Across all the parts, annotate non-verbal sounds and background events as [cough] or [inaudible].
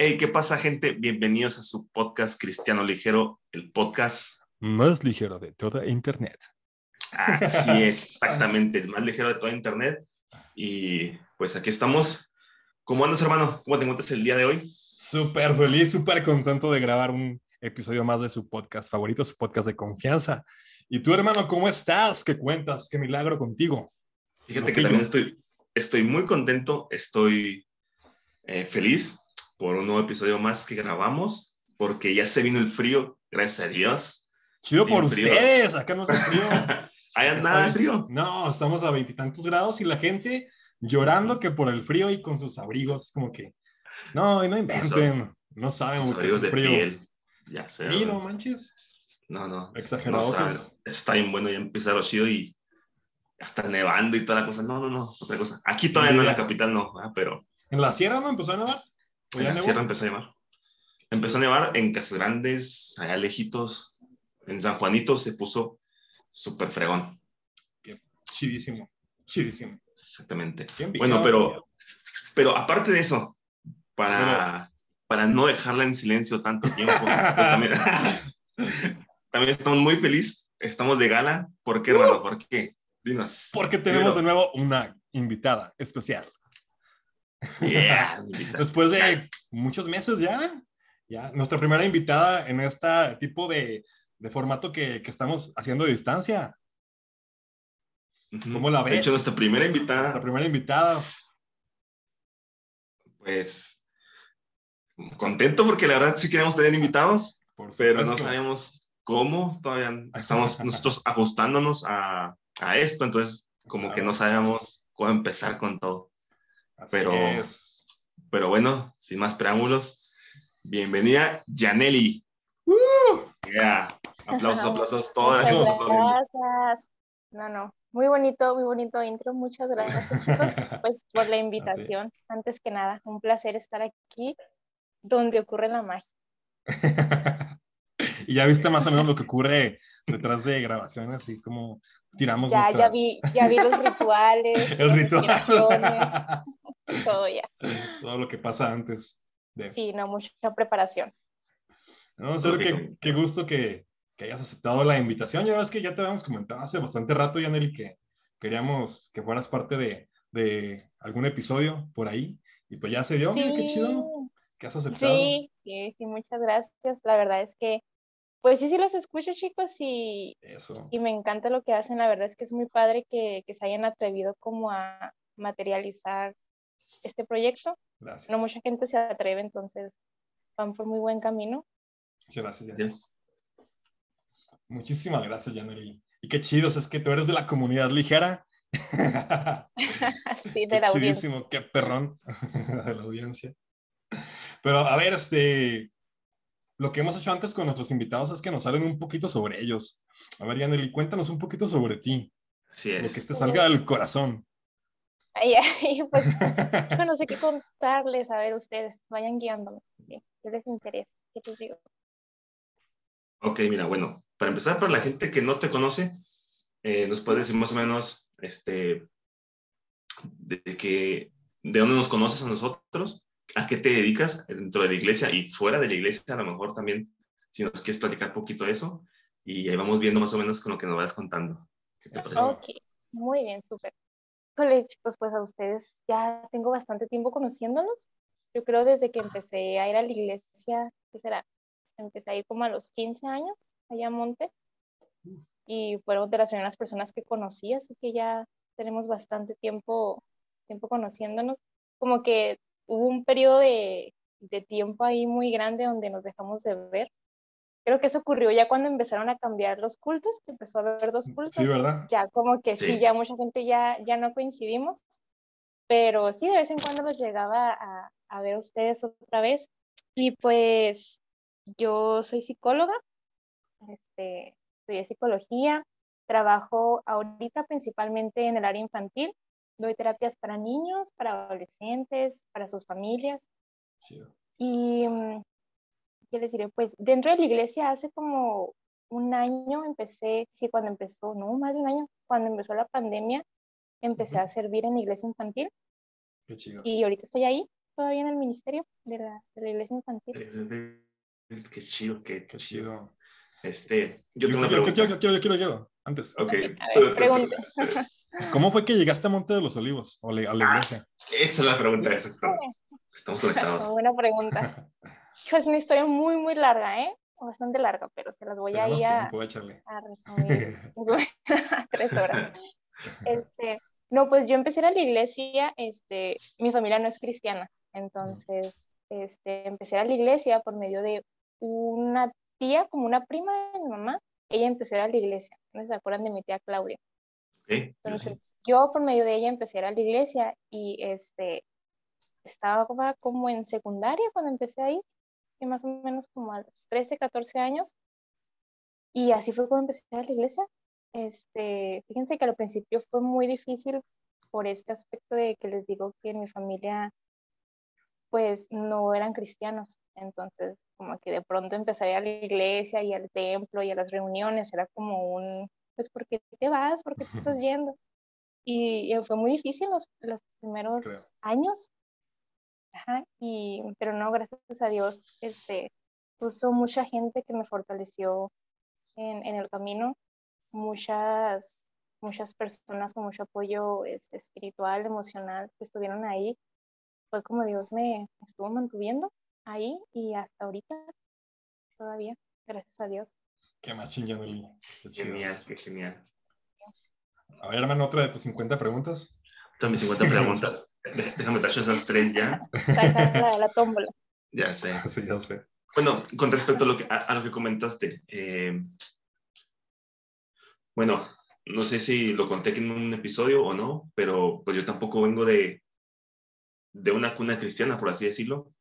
Hey, ¿qué pasa, gente? Bienvenidos a su podcast Cristiano Ligero, el podcast más ligero de toda Internet. Así [laughs] es, exactamente, el más ligero de toda Internet. Y pues aquí estamos. ¿Cómo andas, hermano? ¿Cómo te encuentras el día de hoy? Súper feliz, súper contento de grabar un episodio más de su podcast favorito, su podcast de confianza. ¿Y tú, hermano, cómo estás? ¿Qué cuentas? ¿Qué milagro contigo? Fíjate que también estoy, estoy muy contento, estoy eh, feliz por un nuevo episodio más que grabamos, porque ya se vino el frío, gracias a Dios. Chido por ustedes, acá no hace [laughs] frío. Hay nada de frío. No, estamos a veintitantos grados y la gente llorando que por el frío y con sus abrigos, como que, no, no inventen, no saben. Los abrigos de frío. piel, ya sé. Sí, no manches. No, no. Exagerado. está bien bueno, ya empieza lo chido y hasta nevando y toda la cosa. No, no, no, otra cosa. Aquí todavía no en la capital, no, pero. ¿En la sierra no empezó a nevar? En la sierra empezó a nevar. Empezó a nevar en Casas Grandes, allá lejitos. En San Juanito se puso súper fregón. Qué chidísimo, chidísimo. Exactamente. Bueno, pero, pero aparte de eso, para, para no dejarla en silencio tanto tiempo, pues también, [laughs] también estamos muy felices. Estamos de gala. ¿Por qué, hermano? ¿Por qué? Dinos. Porque tenemos de nuevo una invitada especial. [laughs] Después de muchos meses ya, ya, nuestra primera invitada en este tipo de, de formato que, que, estamos haciendo de distancia. ¿Cómo la ves? De hecho, nuestra primera invitada. Nuestra primera invitada. Pues contento porque la verdad sí queremos tener invitados, pero no sabemos cómo. Todavía estamos [laughs] nosotros ajustándonos a, a esto, entonces como que no sabemos cómo empezar con todo pero, pero bueno, sin más preámbulos, bienvenida Janelli. ¡Uh! Aplausos, aplausos, todas gracias. No, no, muy bonito, muy bonito intro. Muchas gracias, [laughs] chicos, pues por la invitación. Antes que nada, un placer estar aquí donde ocurre la magia. [laughs] y ya viste más o menos lo que [laughs] ocurre detrás de grabaciones, así como tiramos. Ya, ya vi, ya vi los [laughs] rituales. El ritual. [laughs] todo ya. Todo lo que pasa antes. De... Sí, no, mucha preparación. No, sé qué, qué gusto que, que, hayas aceptado la invitación. Ya ves que ya te habíamos comentado hace bastante rato, Yaneli, que queríamos que fueras parte de, de algún episodio por ahí. Y pues ya se dio, sí. qué chido que has aceptado. Sí, sí, sí, muchas gracias. La verdad es que pues sí, sí los escucho, chicos, y, y me encanta lo que hacen. La verdad es que es muy padre que, que se hayan atrevido como a materializar este proyecto. Gracias. No mucha gente se atreve, entonces van por muy buen camino. Muchas gracias, gracias. Muchísimas gracias, Janely. Y qué chido, es que tú eres de la comunidad ligera. [laughs] [laughs] sí, de la audiencia. Qué perrón [laughs] de la audiencia. Pero a ver, este, lo que hemos hecho antes con nuestros invitados es que nos salen un poquito sobre ellos. A ver, Yaneli, cuéntanos un poquito sobre ti. Así es. Lo que te salga del corazón. Ay, ay, pues [laughs] yo no sé qué contarles. A ver, ustedes vayan guiándome. ¿Qué les interesa? ¿Qué les digo? Ok, mira, bueno, para empezar, para la gente que no te conoce, eh, nos puedes decir más o menos este, de, que, de dónde nos conoces a nosotros a qué te dedicas dentro de la iglesia y fuera de la iglesia, a lo mejor también, si nos quieres platicar poquito de eso, y ahí vamos viendo más o menos con lo que nos vas contando. ¿Qué te? Ok, muy bien, súper. Hola chicos, pues a ustedes ya tengo bastante tiempo conociéndolos. Yo creo desde que empecé a ir a la iglesia, ¿qué será? Empecé a ir como a los 15 años allá a Monte y fueron de las primeras personas que conocí, así que ya tenemos bastante tiempo, tiempo conociéndonos. Como que hubo un periodo de, de, tiempo ahí muy grande donde nos dejamos de ver. Creo que eso ocurrió ya cuando empezaron a cambiar los cultos, que empezó a haber dos cultos. Sí, ¿verdad? Ya como que sí, ya mucha gente ya, ya no coincidimos, pero sí, de vez en cuando los llegaba a, a ver a ustedes otra vez. Y pues yo soy psicóloga, este, estudié psicología, trabajo ahorita principalmente en el área infantil, doy terapias para niños, para adolescentes, para sus familias. Y, mm, ¿qué les diré? Pues dentro de la iglesia hace como un año empecé, sí, cuando empezó, no, más de un año, cuando empezó la pandemia, empecé a servir en la iglesia infantil. Qué chido. Y ahorita estoy ahí. todavía en el ministerio de la, de la iglesia infantil. Qué chido, qué, Qué chido. Este, yo Yo, tengo una yo quiero, yo quiero, yo quiero, antes. Ok. A ver, pregunta. [laughs] [laughs] ¿Cómo fue que llegaste a Monte de los Olivos o a la Ah, iglesia? Esa es la pregunta, exacto. Estamos conectados. [laughs] Buena pregunta. [laughs] Hijo, es una historia muy, muy larga, ¿eh? Bastante larga, pero se las voy a ir a, a resumir. [laughs] Tres horas. Este, no, pues yo empecé a ir a la iglesia, este, mi familia no es cristiana, entonces, este, empecé a ir a la iglesia por medio de una tía, como una prima de mi mamá, ella empezó a ir a la iglesia, no se acuerdan de mi tía Claudia. Yo sí. Entonces, yo por medio de ella empecé a ir a la iglesia y este, estaba como- en secundaria cuando empecé a ir, y más o menos como a los 13, 14 años. Y así fue como empecé a ir a la iglesia. Este, fíjense que al principio fue muy difícil por este aspecto de que les digo que en mi familia pues no eran cristianos. Entonces, como que de pronto empecé a ir a la iglesia y al templo y a las reuniones, era como un, pues, ¿por qué te vas? ¿Por qué te estás yendo? Y, y fue muy difícil los, los primeros Creo. años. Ajá, y, pero no, gracias a Dios, este, puso mucha gente que me fortaleció en, en el camino, muchas, muchas personas con mucho apoyo este, espiritual, emocional, que estuvieron ahí. Fue como Dios me estuvo mantuviendo ahí y hasta ahorita todavía, gracias a Dios. Qué machín, chido. Genial, qué genial. A ver, hermano, otra de tus 50 preguntas. Todas mis 50 preguntas. Dé- [laughs] Déjame tachar esas tres ya. Saca la, la tómbola. Ya sé. [laughs] Sí, ya sé. Bueno, con respecto a lo que, a, a lo que comentaste, eh, bueno, no sé si lo conté aquí en un episodio o no, pero pues yo tampoco vengo de, de una cuna cristiana, por así decirlo.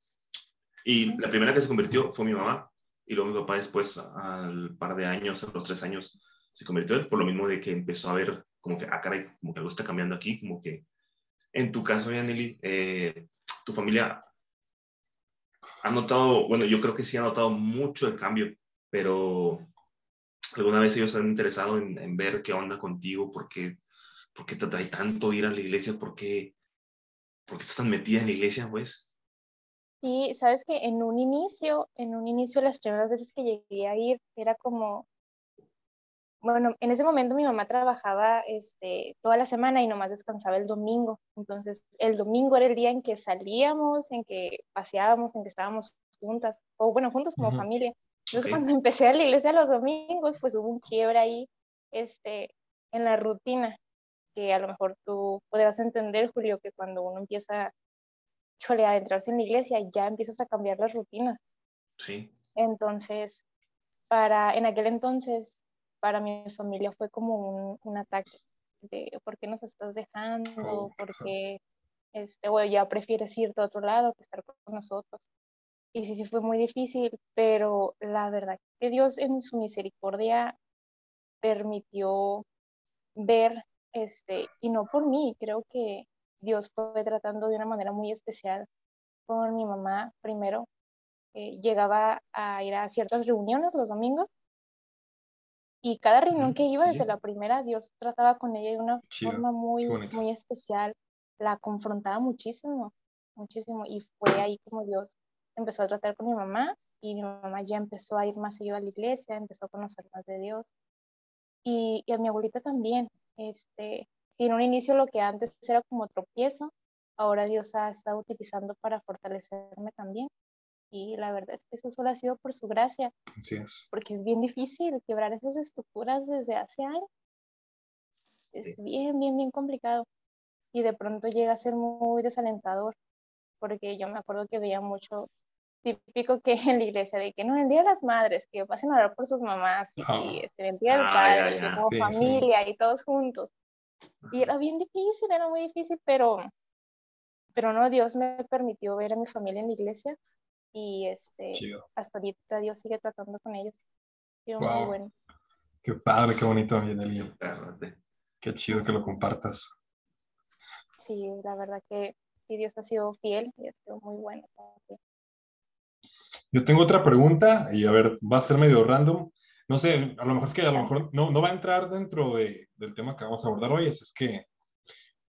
Y la primera que se convirtió fue mi mamá, y luego mi papá después, al par de años, a los tres años, se convirtió, por lo mismo de que empezó a ver como que, ah, caray, como que algo está cambiando aquí, como que en tu caso, Yaneli, eh, tu familia ha notado, bueno, yo creo que sí ha notado mucho el cambio, pero alguna vez ellos han interesado en, en ver qué onda contigo, por qué, por qué te atrae tanto ir a la iglesia, por qué, por qué estás tan metida en la iglesia, pues. Sí, sabes que en un inicio, en un inicio, las primeras veces que llegué a ir, era como, bueno, en ese momento mi mamá trabajaba este, toda la semana y nomás descansaba el domingo. Entonces, el domingo era el día en que salíamos, en que paseábamos, en que estábamos juntas, o bueno, juntos como familia. Entonces, Ok. cuando [laughs] empecé a la iglesia los domingos, pues hubo un quiebre ahí, este, en la rutina, que a lo mejor tú podrás entender, Julio, que cuando uno empieza, a adentrarse en la iglesia, ya empiezas a cambiar las rutinas. Sí, Entonces, para, en aquel entonces, para mi familia fue como un, un ataque de por qué nos estás dejando, Oh, por qué este, o ya prefieres irte a otro lado que estar con nosotros. Y sí, sí fue muy difícil, pero la verdad que Dios en su misericordia permitió ver, este, y no por mí, creo que Dios fue tratando de una manera muy especial con mi mamá primero. eh, llegaba a ir a ciertas reuniones los domingos y cada reunión que iba, desde la primera, Dios trataba con ella de una Chido, forma muy, muy especial, la confrontaba muchísimo, muchísimo, y fue ahí como Dios empezó a tratar con mi mamá y mi mamá ya empezó a ir más seguido a la iglesia, empezó a conocer más de Dios. Y, y a mi abuelita también, este, si en un inicio lo que antes era como tropiezo, ahora Dios ha estado utilizando para fortalecerme también. Y la verdad es que eso solo ha sido por su gracia, Así es. porque es bien difícil quebrar esas estructuras desde hace años. Es bien, bien, bien complicado. Y de pronto llega a ser muy desalentador, porque yo me acuerdo que veía mucho típico que [laughs] en la iglesia, de que no, el Día de las Madres, que pasen a orar por sus mamás, y Ah. el Día del Ah, Padre, ya, que como Sí, sí. familia y todos juntos. Y era bien difícil, era muy difícil, pero, pero no, Dios me permitió ver a mi familia en la iglesia y este, Chido. hasta ahorita Dios sigue tratando con ellos. Ha sido muy Wow. bueno. Qué padre, qué bonito, agárrate. Qué chido que lo compartas. Sí, la verdad que Dios ha sido fiel y ha sido muy bueno. Yo tengo otra pregunta y a ver, va a ser medio random. No sé, a lo mejor es que a lo mejor no, no va a entrar dentro de, del tema que vamos a abordar hoy, así es que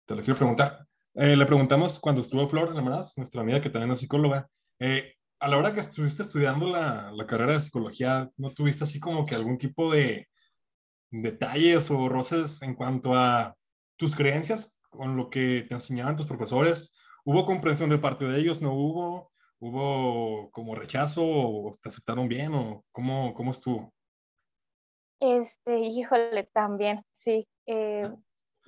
te lo quiero preguntar. Eh, le preguntamos cuando estuvo Flor Almaraz, nuestra amiga que también es psicóloga, eh, a la hora que estuviste estudiando la, la, carrera de psicología, ¿no tuviste así como que algún tipo de detalles o roces en cuanto a tus creencias con lo que te enseñaban tus profesores? ¿Hubo comprensión de parte de ellos? ¿No hubo? ¿Hubo como rechazo o te aceptaron bien o cómo, cómo estuvo? Este, híjole, también, sí. Eh,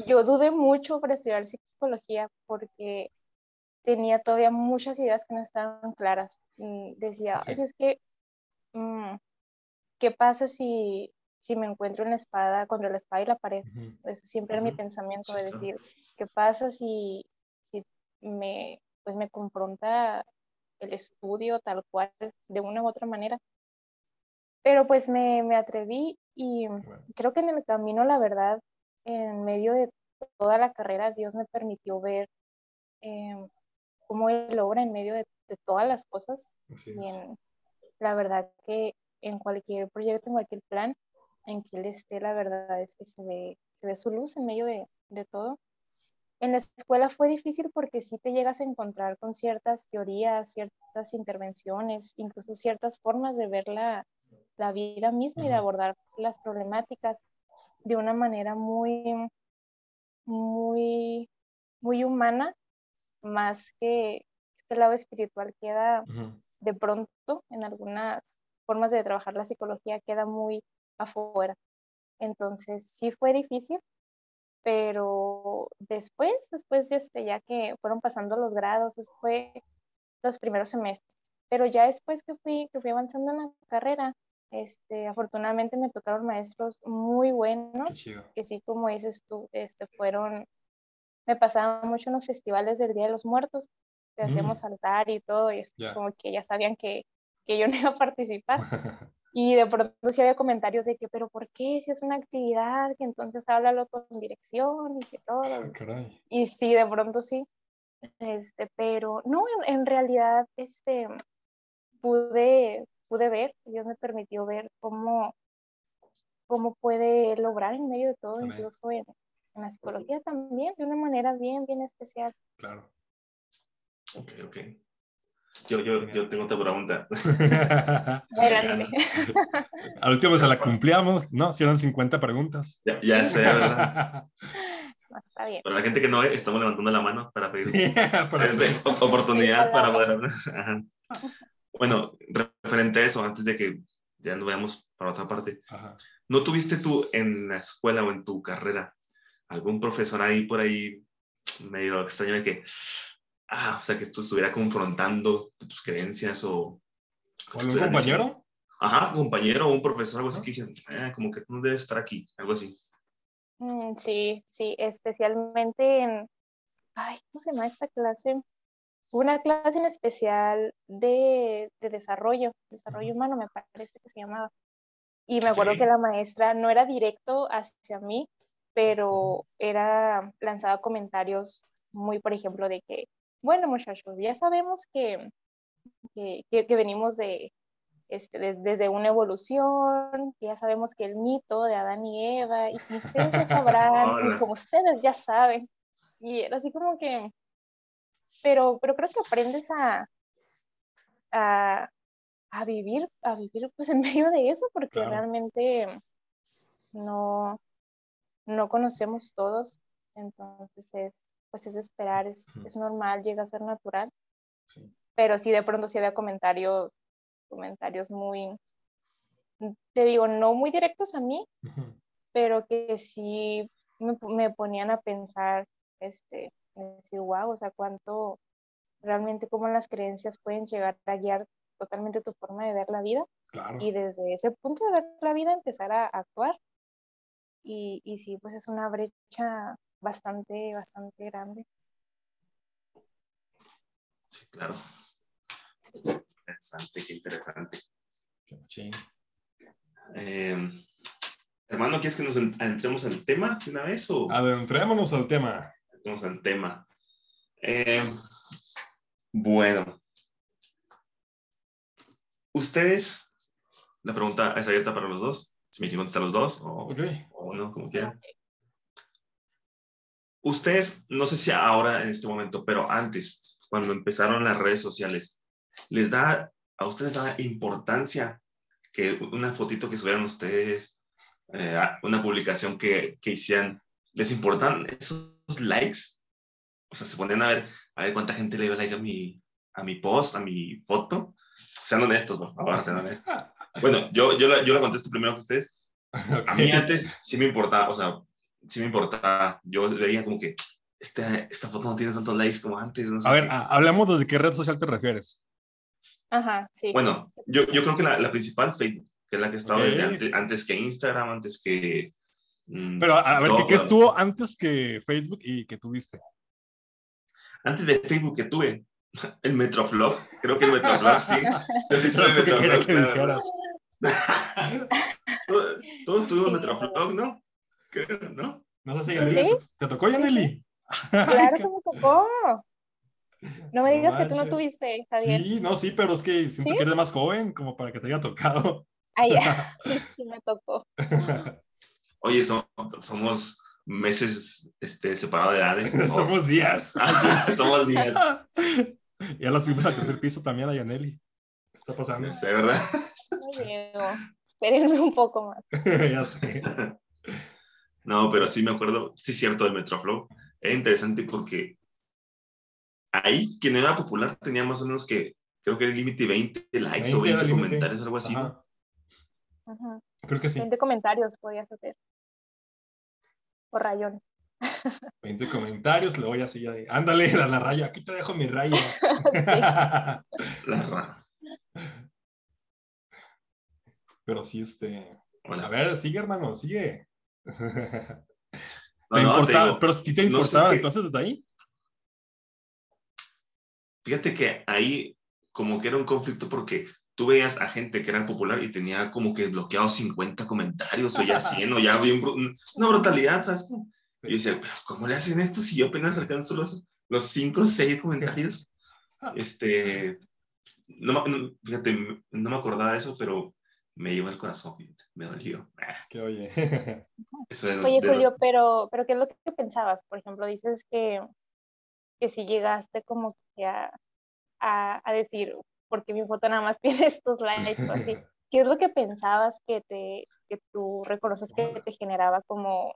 yo dudé mucho para estudiar psicología porque tenía todavía muchas ideas que no estaban claras. Mm, decía, es que, mm, ¿qué pasa si, si me encuentro en la espada, contra la espada y la pared? siempre era mi pensamiento de decir, ¿qué pasa si, si me, pues me confronta el estudio tal cual, de una u otra manera? Pero pues me, me atreví y creo que en el camino, la verdad, en medio de toda la carrera, Dios me permitió ver eh, cómo Él obra en medio de, todas las cosas. y la verdad que en cualquier proyecto, en cualquier plan en que Él esté, la verdad es que se ve, se ve su luz en medio de, de todo. En la escuela fue difícil porque sí te llegas a encontrar con ciertas teorías, ciertas intervenciones, incluso ciertas formas de ver la, la vida misma y de abordar las problemáticas de una manera muy, muy, muy humana, más que este lado espiritual queda de pronto en algunas formas de trabajar la psicología queda muy afuera. Entonces sí fue difícil, pero después, después este, ya que fueron pasando los grados, fue los primeros semestres, pero ya después que fui, que fui avanzando en la carrera, este, afortunadamente me tocaron maestros muy buenos, que sí, como dices tú, este, fueron, me pasaba mucho en los festivales del Día de los Muertos, que hacíamos mm. altar y todo, y como que ya sabían que, que, yo no iba a participar. [laughs] y de pronto sí había comentarios de que, pero ¿por qué? Si es una actividad, que entonces háblalo con dirección y que todo. Ah, y sí, de pronto sí. Este, pero no, en, en realidad, este, pude, pude ver, Dios me permitió ver cómo, cómo puede lograr en medio de todo, incluso en, la psicología también, de una manera bien, bien especial. Claro. Ok, ok. Yo, yo, yo tengo otra pregunta. [laughs] [laughs] Al último se la cumplíamos, ¿no? Si eran 50 preguntas. Ya, ya sé, ¿verdad? [laughs] Está bien. Para la gente que no ve, estamos levantando la mano para pedir oportunidad para poder hablar. Bueno, referente a eso, antes de que ya nos veamos para otra parte, ¿no tuviste tú en la escuela o en tu carrera algún profesor ahí por ahí medio extraño de que, ah, o sea, que tú estuviera confrontando tus creencias o... ¿O algún compañero? ajá, compañero o un profesor, algo así que dije, ah, como que tú no debes estar aquí, algo así. Mm, sí, sí, especialmente en, ay, ¿cómo se llama esta clase? Una clase en especial de, desarrollo, desarrollo humano me parece que se llamaba. Y me acuerdo que la maestra no era directo hacia mí, pero era lanzaba comentarios muy, por ejemplo, de que, bueno, muchachos, ya sabemos que, que, venimos de, este, desde una evolución, que ya sabemos que el mito de Adán y Eva, y como ustedes ya sabrán, [laughs] como ustedes ya saben. Y era así como que, pero, pero creo que aprendes a, a, a vivir, a vivir pues en medio de eso, porque realmente no, no conocemos todos, entonces es, pues es esperar, es, es normal, llega a ser natural. Pero sí, de pronto sí había comentarios, comentarios muy, te digo, no muy directos a mí, pero que sí me, me, ponían a pensar, este, decir, wow, o sea, cuánto realmente cómo las creencias pueden llegar a guiar totalmente tu forma de ver la vida. Y desde ese punto de ver la vida empezar a actuar. Y, y sí, pues es una brecha bastante, bastante grande. Sí, claro. Interesante, qué interesante. Qué eh, hermano, ¿quieres que nos entremos al tema de una vez? O? Adentrémonos al tema al tema. Eh, bueno. Ustedes, la pregunta es abierta para los dos. Si me quieren contestar los dos o, o no, como quieran. ustedes, no sé si ahora en este momento, pero antes, cuando empezaron las redes sociales, ¿les da, a ustedes da importancia que una fotito que subieran ustedes, eh, una publicación que, que hicieran, les importan esos likes? O sea, se ponen a ver, a ver cuánta gente le dio like a mi, a mi post, a mi foto. Sean honestos, por favor, sean honestos. [laughs] Bueno, yo, yo, la, yo la contesto primero que ustedes. A mí antes sí me importaba, o sea, sí me importaba. Yo veía como que esta, esta foto no tiene tantos likes como antes. No sé a ver, hablamos de qué red social te refieres. Ajá, sí. Bueno, yo, yo creo que la, la, principal, Facebook, que es la que estaba okay. antes, antes, que Instagram, antes que... Mmm, Pero a, ver, ¿qué, estuvo antes que Facebook y que tuviste? Antes de Facebook que tuve, [laughs] el Metroflog, creo que el Metroflog, sí. [laughs] Yo sí tuve Metroflog. Que dijeras. [laughs] todos, todos tuvimos Metroflog, ¿no? ¿No? No sé si ¿Sí? ¿te tocó, Yaneli? Claro que me tocó. No me digas no que tú no tuviste, Javier. Sí, no, sí, pero es que siento ¿Sí? que eres más joven, como para que te haya tocado. Ah, ya, sí, sí me tocó. Oye, somos, somos meses este, separados de edad. ¿eh? [laughs] somos días. [laughs] somos días. [laughs] ya la subimos al tercer piso también a Yaneli. ¿Qué está pasando? Sí, ¿verdad? No llego. Espérenme un poco más. ya sé. No, pero sí me acuerdo, sí es cierto, del Metroflow. Era interesante porque ahí quien era popular tenía más o menos que, creo que el límite 20 likes 20 o 20 comentarios, algo así. Ajá. Ajá. Creo que sí. 20 comentarios podías hacer. O rayones. [laughs] 20 comentarios, le voy así, ándale, la, la raya, aquí te dejo mi raya. la [laughs] raya. [laughs] Pero sí, este. Bueno. A ver, sigue, hermano, sigue. No, ¿Te no, importaba? te digo, pero si te no sé importaba, qué- entonces desde ahí. Fíjate que ahí como que era un conflicto porque tú veías a gente que era popular y tenía como que bloqueados 50 comentarios o ya 100 o ya había un bru- una brutalidad, ¿sabes? Y yo decía, "Pero ¿cómo le hacen esto si yo apenas alcanzo los, los 5 o 6 comentarios? [laughs] Este, no, no- fíjate, no me acordaba de eso, pero me llevó el corazón, fíjate, me dolió. Ah, Que oye. [laughs] Eso de los- Oye, de los- Julio, pero, pero ¿qué es lo que pensabas? Por ejemplo, dices que, que si llegaste como que a, a, a decir, porque mi foto nada más [laughs] tiene estos likes o así. [laughs] ¿Qué es lo que pensabas que te, que tú reconoces que te generaba como,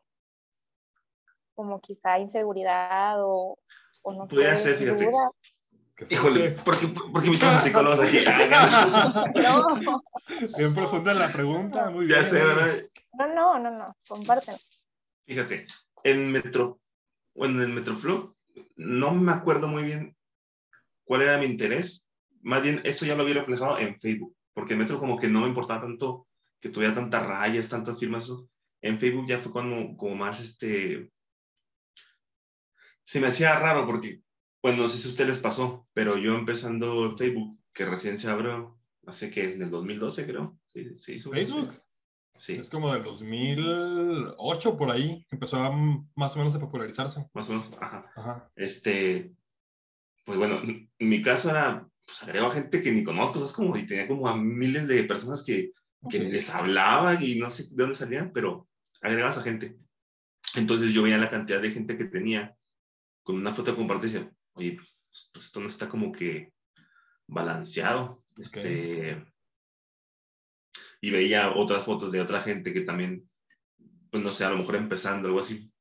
como quizá inseguridad o, o no Podría sé, ser, fíjate. duda? Híjole, ¿por qué, por qué mi casa psicólogos aquí? [laughs] No, Bien profunda la pregunta, muy ya bien. sé, ¿verdad? no, no, no, no, compártelo. Fíjate, en Metro, bueno, en el Metroflow, no me acuerdo muy bien cuál era mi interés. Más bien, eso ya lo había reflejado en Facebook, porque en Metro como que no me importaba tanto que tuviera tantas rayas, tantas firmas. eso. En Facebook ya fue cuando, como más, este, se me hacía raro porque, bueno, no sé si a ustedes les pasó, pero yo empezando Facebook, que recién se abrió, hace que en el 2012 creo, sí, se hizo. Facebook. Sí, Es como del 2008 por ahí. Empezó a más o menos a popularizarse. más o menos, ajá. Ajá. este, pues bueno, en mi caso era, pues agrego a gente que ni conozco, ¿sabes? Como, y tenía como a miles de personas que, que Sí. les hablaba y no sé de dónde salían, pero agregabas a gente. Entonces yo veía la cantidad de gente que tenía con una foto compartida y decía, oye, pues esto no está como que balanceado. Este, y veía otras fotos de otra gente que también, pues no sé, a lo mejor empezando, algo así,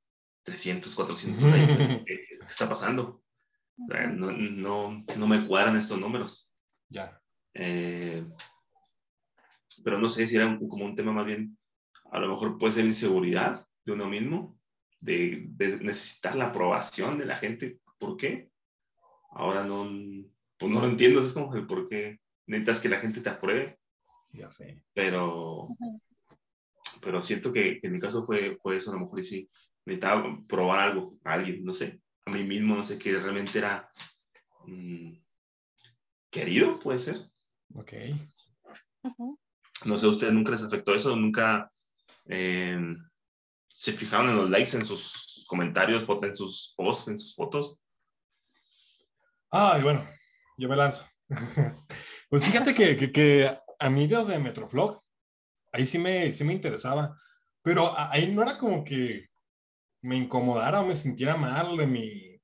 300, 400 likes. ¿Qué, qué está pasando? Sea, no, no, no me cuadran estos números. Ya. Eh, pero no sé si era un- como un tema más bien, a lo mejor puede ser inseguridad de uno mismo, de, de necesitar la aprobación de la gente. ¿Por qué? Ahora no, pues no lo entiendo, es como el por qué necesitas que la gente te apruebe, Ya sé. pero, pero siento que, que en mi caso fue, fue eso, a lo mejor y sí, necesitaba probar algo a alguien, no sé, a mí mismo, no sé, que realmente era mm, querido, puede ser. Ok. No sé, ¿a ustedes nunca les afectó eso? ¿Nunca eh, se fijaron en los likes, en sus comentarios, en sus posts, en sus fotos? Ay, bueno, yo me lanzo. [laughs] pues fíjate que, que, que a mí desde Metroflog, ahí sí me, sí me interesaba, pero ahí no era como que me incomodara o me sintiera mal de mi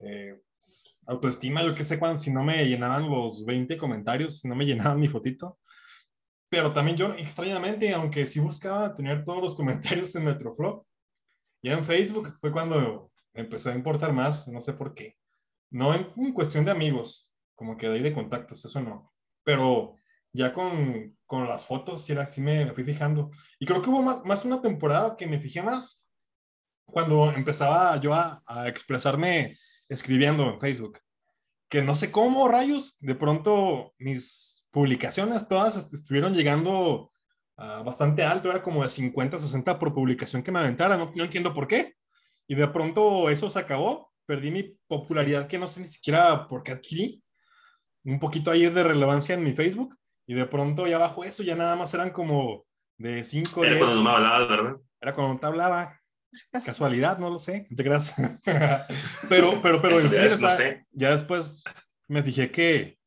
eh, autoestima, yo qué sé cuándo, si no me llenaban los 20 comentarios, si no me [laughs] llenaban mi fotito. Pero también yo, extrañamente, aunque sí buscaba tener todos los comentarios en Metroflop, ya en Facebook fue cuando empezó a importar más, no sé por qué. No en, cuestión de amigos, como que de ahí de contactos, eso no. Pero ya con, con las fotos, sí, era, sí me, fui fijando. Y creo que hubo más, más, una temporada que me fijé más cuando empezaba yo a, a expresarme escribiendo en Facebook. Que no sé cómo, rayos, de pronto mis publicaciones todas estuvieron llegando bastante alto, era como de 50, 60 por publicación que me aventara, no, no entiendo por qué. Y de pronto eso se acabó, perdí mi popularidad que no sé ni siquiera por qué adquirí, un poquito ahí de relevancia en mi Facebook, y de pronto ya bajo eso ya nada más eran como de 5. Era cuando no me hablabas, ¿verdad? Era cuando no te hablaba. Casualidad, no lo sé, te creas. [laughs] pero, pero, pero, ya después me dije que,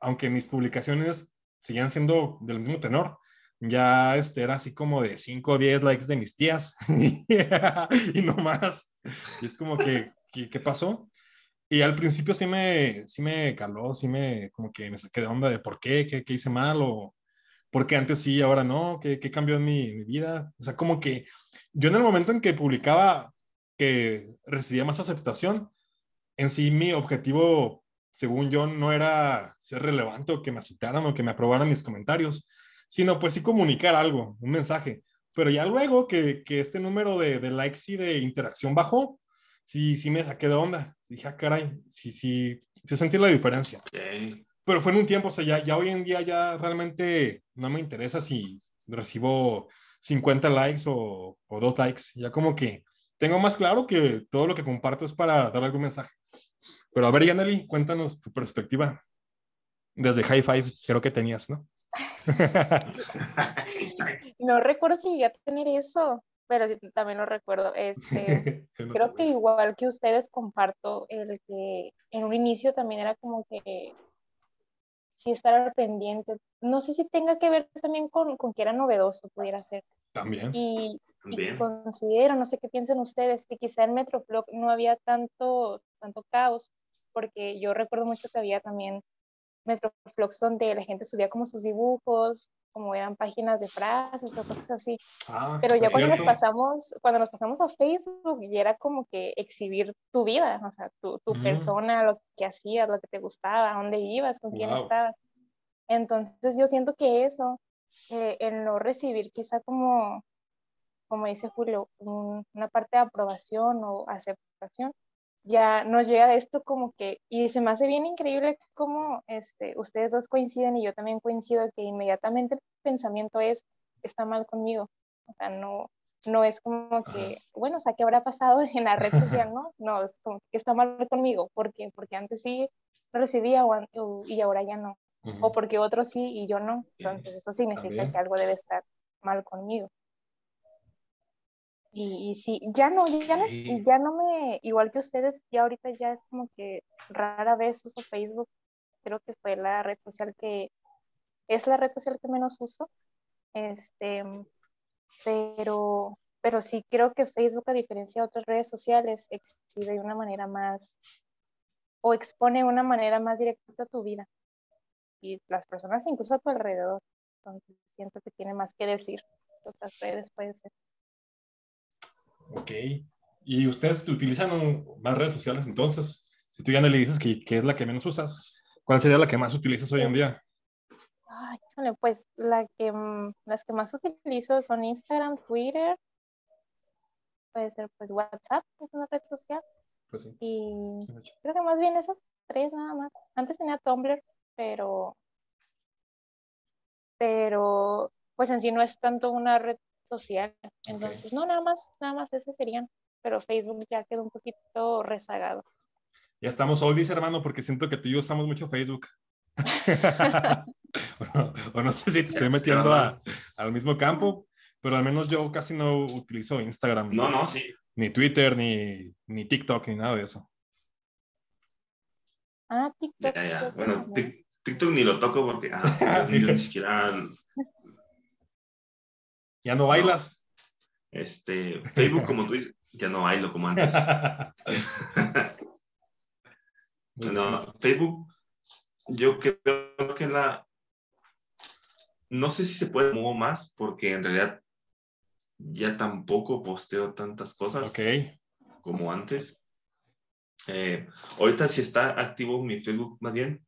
aunque mis publicaciones seguían siendo del mismo tenor, ya este, era así como de 5 o 10 likes de mis tías [laughs] y no más. Y es como que, ¿qué, pasó? Y al principio sí me, sí me caló, sí me, como que me saqué de onda de por qué, qué, qué hice mal o por qué antes sí, ahora no, qué, qué cambió en mi, mi, vida. O sea, como que yo en el momento en que publicaba que recibía más aceptación, en sí mi objetivo, según yo, no era ser relevante o que me aceptaran o que me aprobaran mis comentarios, sino pues sí comunicar algo, un mensaje. Pero ya luego que, que este número de, de, likes y de interacción bajó, sí, sí me saqué de onda. Dije, ah, caray, sí, sí, sí sentí la diferencia. Pero fue en un tiempo, o sea, ya, ya hoy en día ya realmente no me interesa si recibo 50 likes o, o dos likes. Ya como que tengo más claro que todo lo que comparto es para dar algún mensaje. Pero a ver, Yaneli, cuéntanos tu perspectiva desde High Five, creo que tenías, ¿no? [laughs] no recuerdo si llegué a tener eso, pero sí, también lo recuerdo. Este, [laughs] creo que igual que ustedes comparto el que en un inicio también era como que sí estar pendiente. No sé si tenga que ver también con, con que era novedoso, pudiera ser. También. Y, considero, no sé qué piensan ustedes, que quizá en Metroflog no había tanto, tanto caos, porque yo recuerdo mucho que había también Metroflogs donde la gente subía como sus dibujos, como eran páginas de frases o cosas así. Ah, Pero ya cuando nos pasamos, cuando nos pasamos a Facebook, ya era como que exhibir tu vida, o sea, tu, tu mm. persona, lo que hacías, lo que te gustaba, dónde ibas, con quién estabas. Entonces yo siento que eso, eh, el no recibir quizá como, como dice Julio, una parte de aprobación o aceptación, ya nos llega esto como que, y se me hace bien increíble cómo este, ustedes dos coinciden y yo también coincido que inmediatamente el pensamiento es, está mal conmigo. O sea, no, no es como que, bueno, o sea, ¿qué habrá pasado [laughs] en la red social? [laughs] No, no, es como que está mal conmigo. ¿Por qué? Porque antes sí recibía y ahora ya no. O porque otros sí y yo no. Entonces eso significa que algo debe estar mal conmigo. Y, sí, ya no, ya no, ya no me, igual que ustedes, ya ahorita ya es como que rara vez uso Facebook. Creo que fue la red social que, es la red social que menos uso. Este, pero, pero sí creo que Facebook, a diferencia de otras redes sociales, exhibe de una manera más, o expone de una manera más directa tu vida. Y las personas incluso a tu alrededor. Entonces siento que tiene más que decir. Otras redes pueden ser. Ok. ¿Y ustedes utilizan más redes sociales entonces? Si tú ya no le dices que, que, es la que menos usas, ¿cuál sería la que más utilizas hoy en día? Ay, pues la que, mm, las que más utilizo son Instagram, Twitter, puede ser pues WhatsApp, es una red social. Pues sí. Y creo que más bien esas tres nada más. Antes tenía Tumblr, pero pero pues en sí no es tanto una red social. Entonces, no, nada más, nada más esas serían, pero Facebook ya quedó un poquito rezagado. Ya estamos oldies, hermano, porque siento que tú y yo usamos mucho Facebook. [laughs] [laughs] o, no, sé si te estoy metiendo al mismo campo, pero al menos yo casi no utilizo Instagram. No, no, sí. Ni Twitter, ni, ni TikTok, ni nada de eso. Ah, TikTok. Bueno, TikTok ni lo toco porque ah, [laughs] ni siquiera ¿Ya no bailas? Este, Facebook, como tú dices, ya no hay lo como antes. [laughs] no, Facebook, yo creo que la, no sé si se puede mover más, porque en realidad ya tampoco posteo tantas cosas como antes. Eh, ahorita si está activo mi Facebook más bien,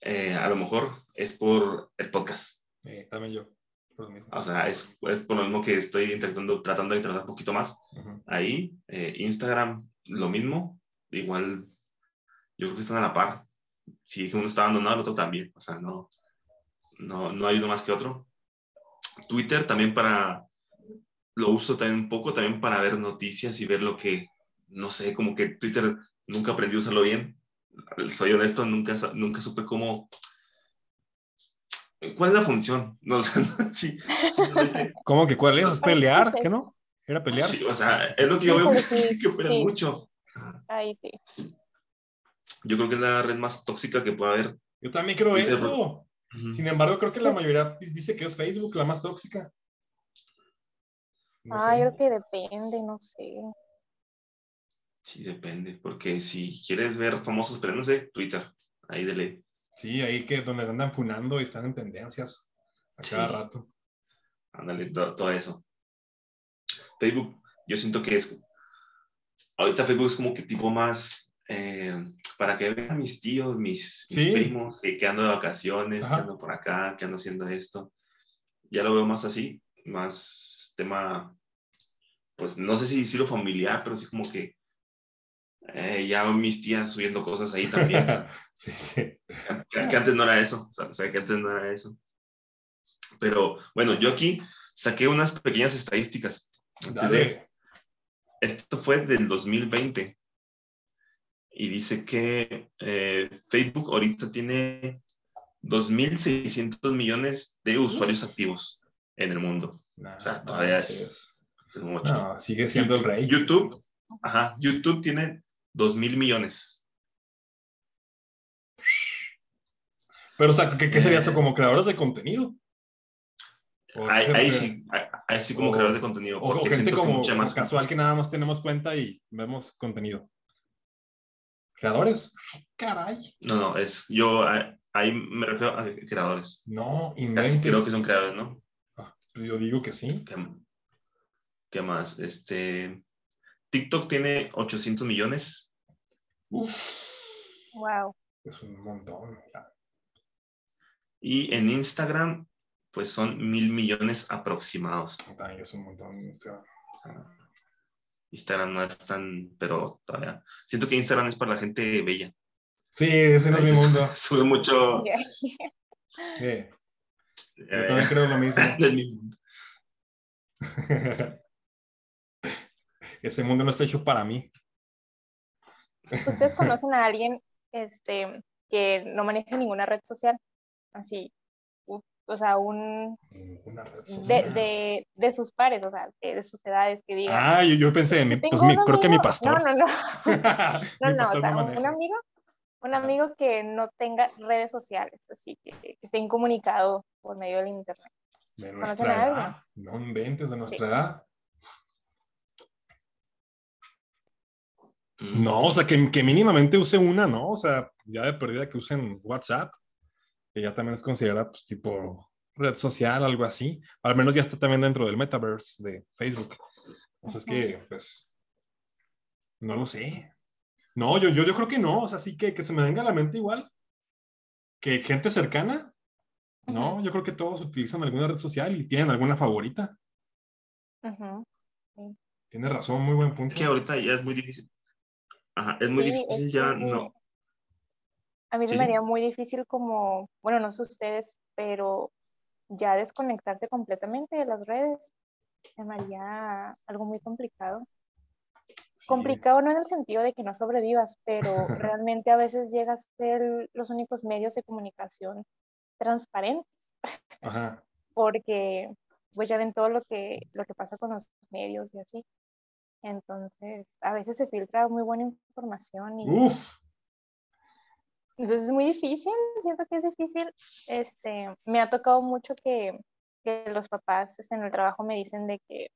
eh, a lo mejor es por el podcast. Eh, también yo. O sea, es, es, por lo mismo que estoy intentando, tratando de tratar un poquito más. Ahí, Instagram, lo mismo. Igual, yo creo que están a la par. Si uno está abandonado, el otro también. O sea, no, no, no hay uno más que otro. Twitter también para, lo uso también un poco también para ver noticias y ver lo que, no sé, como que Twitter nunca aprendí a usarlo bien. Soy honesto, nunca, nunca supe cómo... ¿Cuál es la función? [laughs] No, o sea, sí, [laughs] ¿Cómo que cuál es? ¿Es pelear? ¿Qué no? ¿Era pelear? Sí, o sea, es lo que yo veo [laughs] que, que pelean mucho. Ahí sí. Yo creo que es la red más tóxica que puede haber. Yo también creo eso. Sin embargo, creo que la mayoría dice que es Facebook la más tóxica. ah, yo creo que depende, no sé. Sí, depende, porque si quieres ver famosos peleándose, Twitter, ahí dele. Sí, ahí que donde andan funando y están en tendencias a cada rato. Ándale, todo, eso. Facebook, yo siento que es, ahorita Facebook es como que tipo más, eh, para que vean mis tíos, mis, primos, que, ando de vacaciones, que ando por acá, que ando haciendo esto. Ya lo veo más así, más tema, pues no sé si decirlo familiar, pero sí como que eh, ya mis tías subiendo cosas ahí también. [laughs] sí, sí. Que, antes no era eso, o sea, que antes no era eso. Pero bueno, yo aquí saqué unas pequeñas estadísticas. esto fue del 2020 y dice que eh, Facebook ahorita tiene 2.600 millones de usuarios activos en el mundo. o sea, todavía es, mucho. sigue siendo el rey. YouTube, ajá, YouTube tiene 2.000 millones. Pero, o sea, ¿qué, sería eso? ¿Como creadores de contenido? Ahí, sí, ahí sí como creadores de contenido. O, gente como, casual que nada más tenemos cuenta y vemos contenido. ¿Creadores? Caray. No, no, es yo ahí me refiero a creadores. No, inventes. creo que son creadores, ¿no? Ah, yo digo que sí. ¿Qué, más? Este, TikTok tiene 800 millones. Uf. Wow. Es un montón. Y en Instagram, pues son mil millones aproximados. es un montón. Instagram. Instagram no es tan, pero todavía. Siento que Instagram es para la gente bella. Sí, ese no es mi mundo. [laughs] Sube mucho. Sí. Yo también creo lo mismo. [laughs] [laughs] ese mundo no está hecho para mí. ¿Ustedes [laughs] conocen a alguien este, que no maneja ninguna red social? Así, o sea, un... De, de, sus pares, o sea, de, sus edades que digan. Ah, yo, pensé en mi, pues mi, creo que mi pastor. No, no, no. [laughs] no, no, o sea, un amigo, un amigo que no tenga redes sociales, así que, que esté incomunicado por medio del internet. De nuestra edad, no inventes de nuestra edad. No, o sea, que, que, mínimamente use una, ¿no? O sea, ya de perdida que usen WhatsApp que ya también es considerada pues, tipo red social, algo así. Al menos ya está también dentro del metaverse de Facebook. O sea, es que, pues, no lo sé. No, yo, yo, yo creo que no. O sea, sí que, que se me venga a la mente igual. Que gente cercana. No, yo creo que todos utilizan alguna red social y tienen alguna favorita. Tiene razón, muy buen punto. Es que ahorita ya es muy difícil. Ajá, es muy difícil ya, no. A mí se me haría muy difícil como, bueno, no sé ustedes, pero ya desconectarse completamente de las redes se me haría algo muy complicado. Complicado no en el sentido de que no sobrevivas, pero [laughs] realmente a veces llega a ser los únicos medios de comunicación transparentes. Ajá. [laughs] Porque pues ya ven todo lo que, lo que pasa con los medios y así. Entonces, a veces se filtra muy buena información y, Uf. Entonces es muy difícil, siento que es difícil. Este, me ha tocado mucho que, que los papás este, en el trabajo me dicen de que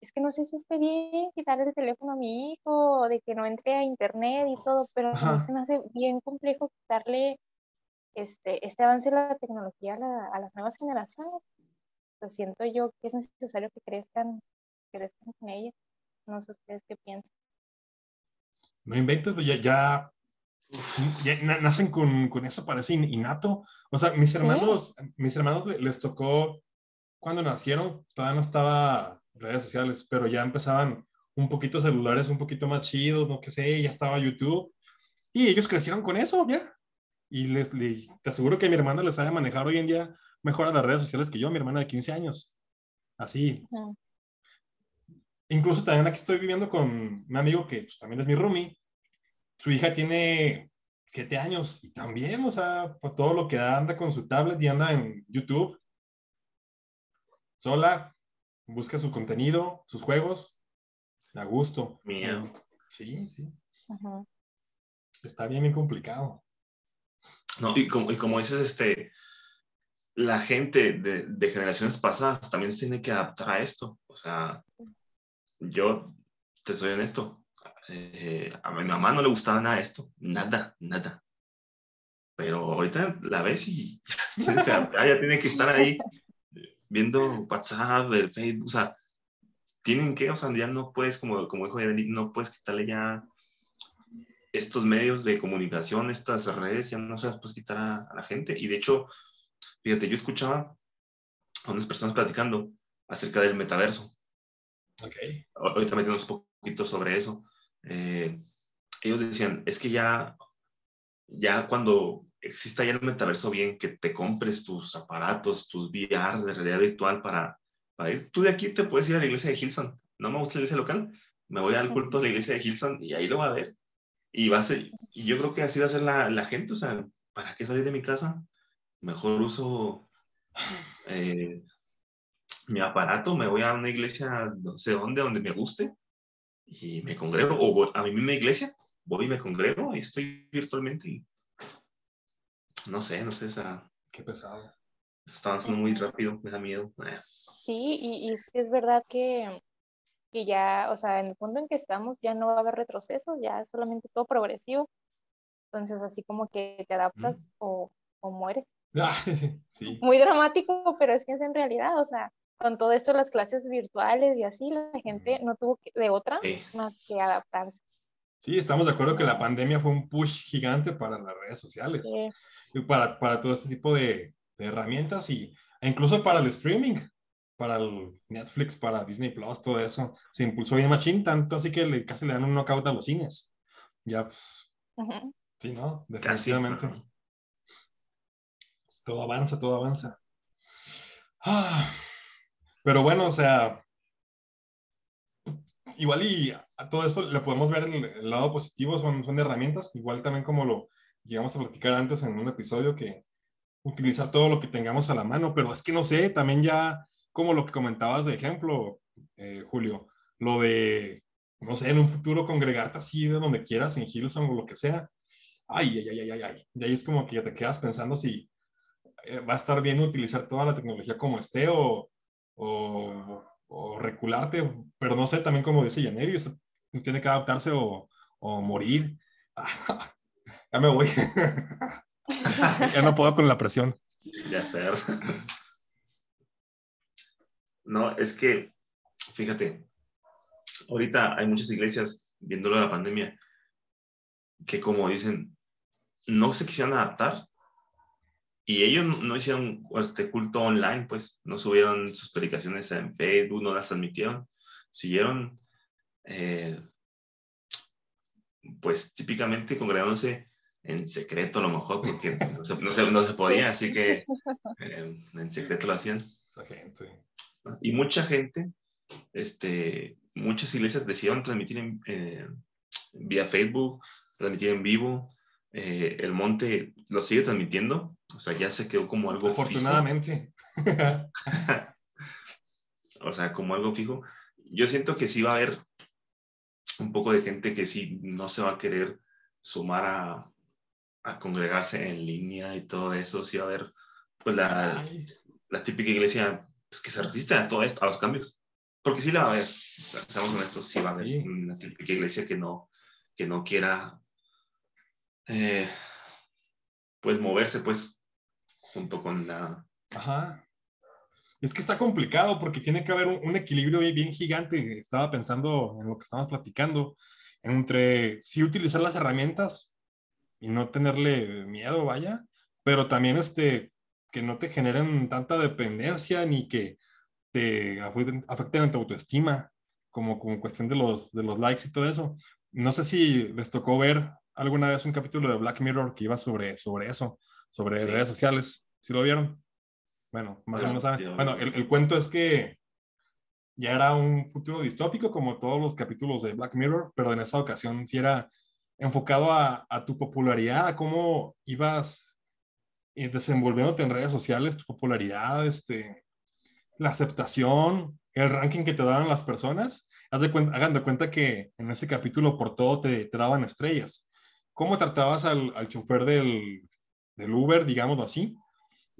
es que no sé si esté bien quitarle el teléfono a mi hijo, de que no entre a internet y todo, pero a mí se me hace bien complejo quitarle este, este avance de la tecnología a, las nuevas generaciones. siento yo que es necesario que crezcan, crezcan con ella. No sé ustedes qué piensan. No inventes, ya, ya, nacen con, con, eso, parece innato. O sea, mis hermanos, mis hermanos les tocó, cuando nacieron, todavía no estaba redes sociales, pero ya empezaban un poquito celulares un poquito más chidos, no que sé, ya estaba YouTube. Y ellos crecieron con eso, ya. Y les, te aseguro que mi hermana les sabe manejar hoy en día mejor a las redes sociales que yo, mi hermana de 15 años. Así. Incluso también aquí estoy viviendo con un amigo que pues, también es mi roomie. Su hija tiene 7 años y también, o sea, pues, todo lo que anda con su tablet y anda en YouTube. Sola, busca su contenido, sus juegos, a gusto. Mío. Sí, sí. Está bien, bien complicado. No, y como, y como dices, este, la gente de, de, generaciones pasadas también se tiene que adaptar a esto. O sea, yo te soy honesto, eh, a mi mamá no le gustaba nada esto, nada, nada. Pero ahorita la ves y [laughs] ya tiene que, ya tiene que estar ahí viendo WhatsApp, el Facebook, o sea, tienen que, o sea, ya no puedes, como, como dijo Yanelit, no puedes quitarle ya estos medios de comunicación, estas redes, ya no se las puedes quitar a, la gente. Y de hecho, fíjate, yo escuchaba a unas personas platicando acerca del metaverso. Ok. Ahorita metiéndonos un poquito sobre eso. Eh, ellos decían, es que ya, ya cuando exista ya el metaverso bien, que te compres tus aparatos, tus VR de realidad virtual para, para ir. Tú de aquí te puedes ir a la iglesia de Hilson. No me gusta la iglesia local, me voy al culto de la iglesia de Hilson y ahí lo va a ver. Y, va a ser, y yo creo que así va a ser la, la gente, o sea, ¿para qué salir de mi casa? Mejor uso eh, mi aparato, me voy a una iglesia, no sé dónde, donde me guste, y me congrego, o a mi misma iglesia, voy y me congrego y estoy virtualmente y no sé, no sé, esa... Qué pesado. Está avanzando muy rápido, me da miedo. Eh. Sí, y, y es verdad que, que ya, o sea, en el punto en que estamos ya no va a haber retrocesos, ya es solamente todo progresivo. Entonces, así como que te adaptas o, o, mueres. [laughs] sí. Muy dramático, pero es que es en realidad, o sea, con todo esto, las clases virtuales y así, la gente no tuvo de otra más que adaptarse. Sí, estamos de acuerdo que la pandemia fue un push gigante para las redes sociales. Sí para, para todo este tipo de, de, herramientas y, e incluso para el streaming, para el Netflix, para Disney Plus, todo eso. Se impulsó bien machín, tanto así que le, casi le dan un knockout a los cines. Ya, pues, sí, ¿no? Definitivamente. Todo avanza, todo avanza. Ah, pero bueno, o sea, igual y a todo esto le podemos ver el, el, lado positivo, son, son herramientas, igual también como lo, llegamos a platicar antes en un episodio que utilizar todo lo que tengamos a la mano, pero es que no sé, también ya como lo que comentabas de ejemplo, eh, Julio, lo de, no sé, en un futuro congregarte así de donde quieras, en Hillsong o lo que sea. Ay, ay, ay, ay, ay. Y ahí es como que ya te quedas pensando si eh, va a estar bien utilizar toda la tecnología como esté o, o, recularte, pero no sé, también como dice Yaneri, tiene que adaptarse o, o morir. [laughs] ya me voy. [laughs] ya no puedo con la presión. Ya sé. No, es que, fíjate, ahorita hay muchas iglesias, viéndolo de la pandemia, que como dicen, no se quisieron adaptar y ellos no hicieron este culto online, pues no subieron sus predicaciones en Facebook, no las transmitieron, siguieron, eh, pues típicamente congregándose en secreto a lo mejor, porque no se, no se, podía, así que [laughs] eh, en secreto lo hacían. Y mucha gente, este, muchas iglesias decidieron transmitir en, eh, vía Facebook, transmitir en vivo. Eh, el monte lo sigue transmitiendo, o sea, ya se quedó como algo Afortunadamente. [laughs] o sea, como algo fijo. Yo siento que sí va a haber un poco de gente que sí no se va a querer sumar a, a congregarse en línea y todo eso, sí va a haber pues la, la típica iglesia pues, que se resiste a todo esto, a los cambios. porque sí la va a ver, estamos honestos, sí va a haber una iglesia que no, que no quiera, eh, pues moverse, pues, junto con la... Ajá. Es que está complicado porque tiene que haber un, equilibrio bien gigante. Estaba pensando en lo que estamos platicando, entre sí utilizar las herramientas y no tenerle miedo, vaya, pero también este, que no te generen tanta dependencia ni que te afecten en tu autoestima, como con cuestión de los, de los likes y todo eso. No sé si les tocó ver alguna vez un capítulo de Black Mirror que iba sobre, sobre eso, sobre redes sociales. ¿Sí lo vieron? Bueno, más o menos saben. Bueno, el, el, cuento es que ya era un futuro distópico como todos los capítulos de Black Mirror, pero en esa ocasión sí era enfocado a, a tu popularidad, a cómo ibas eh, desenvolviéndote en redes sociales, tu popularidad, este, la aceptación, el ranking que te daban las personas. Haz de cuenta, hagan de cuenta que en ese capítulo por todo te, te daban estrellas. ¿Cómo tratabas al, al chofer del, del Uber, digámoslo así?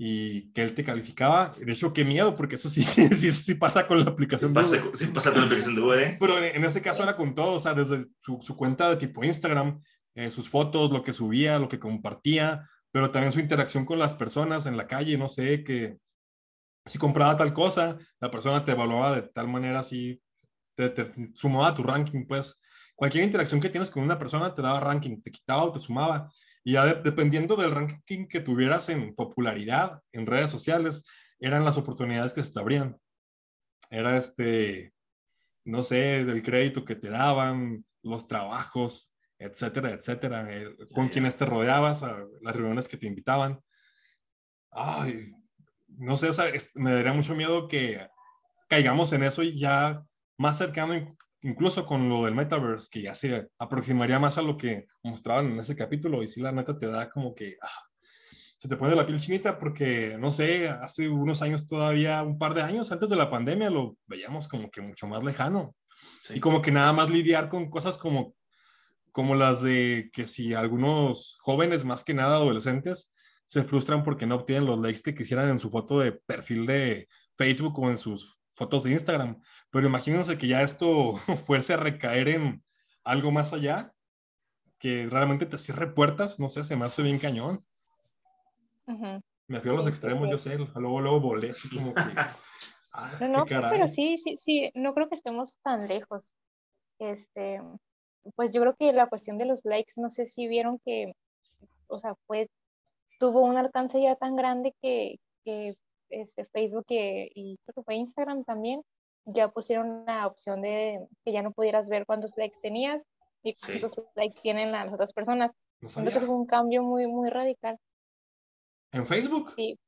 y que él te calificaba. De hecho, qué miedo, porque eso sí, [laughs] sí, sí pasa con la aplicación de Uber. Sí pasa con la aplicación de Uber, ¿eh? Pero en, ese caso era con todo, o sea, desde su, su cuenta de tipo Instagram, eh, sus fotos, lo que subía, lo que compartía, pero también su interacción con las personas en la calle, no sé, que si compraba tal cosa, la persona te evaluaba de tal manera así, te, te sumaba a tu ranking, pues cualquier interacción que tienes con una persona te daba ranking, te quitaba o te sumaba. Y ya dependiendo del ranking que tuvieras en popularidad en redes sociales, eran las oportunidades que se te abrían. Era este, no sé, del crédito que te daban, los trabajos, etcétera, etcétera, eh, con quienes te rodeabas, a las reuniones que te invitaban. Ay, no sé, o sea, me daría mucho miedo que caigamos en eso y ya más cercano incluso con lo del metaverse, que ya se aproximaría más a lo que mostraban en ese capítulo, y si la neta te da como que ah, se te pone la piel chinita, porque no sé, hace unos años todavía, un par de años antes de la pandemia, lo veíamos como que mucho más lejano. Y como que nada más lidiar con cosas como, como las de que si algunos jóvenes, más que nada adolescentes, se frustran porque no obtienen los likes que quisieran en su foto de perfil de Facebook o en sus fotos de Instagram. Pero imagínense que ya esto [laughs] fuese a recaer en algo más allá, que realmente te cierre puertas, no sé, se me hace bien cañón. Me fui a los extremos, yo sé, luego, luego volé así como que... [laughs] Ah, no, no, pero sí, sí, sí, no creo que estemos tan lejos. Este, pues yo creo que la cuestión de los likes, no sé si vieron que, o sea, fue, tuvo un alcance ya tan grande que, que este, Facebook y, y creo que fue Instagram también, ya pusieron la opción de que ya no pudieras ver cuántos likes tenías y cuántos likes tienen las otras personas. Entonces fue un cambio muy, muy radical. ¿En Facebook? Sí,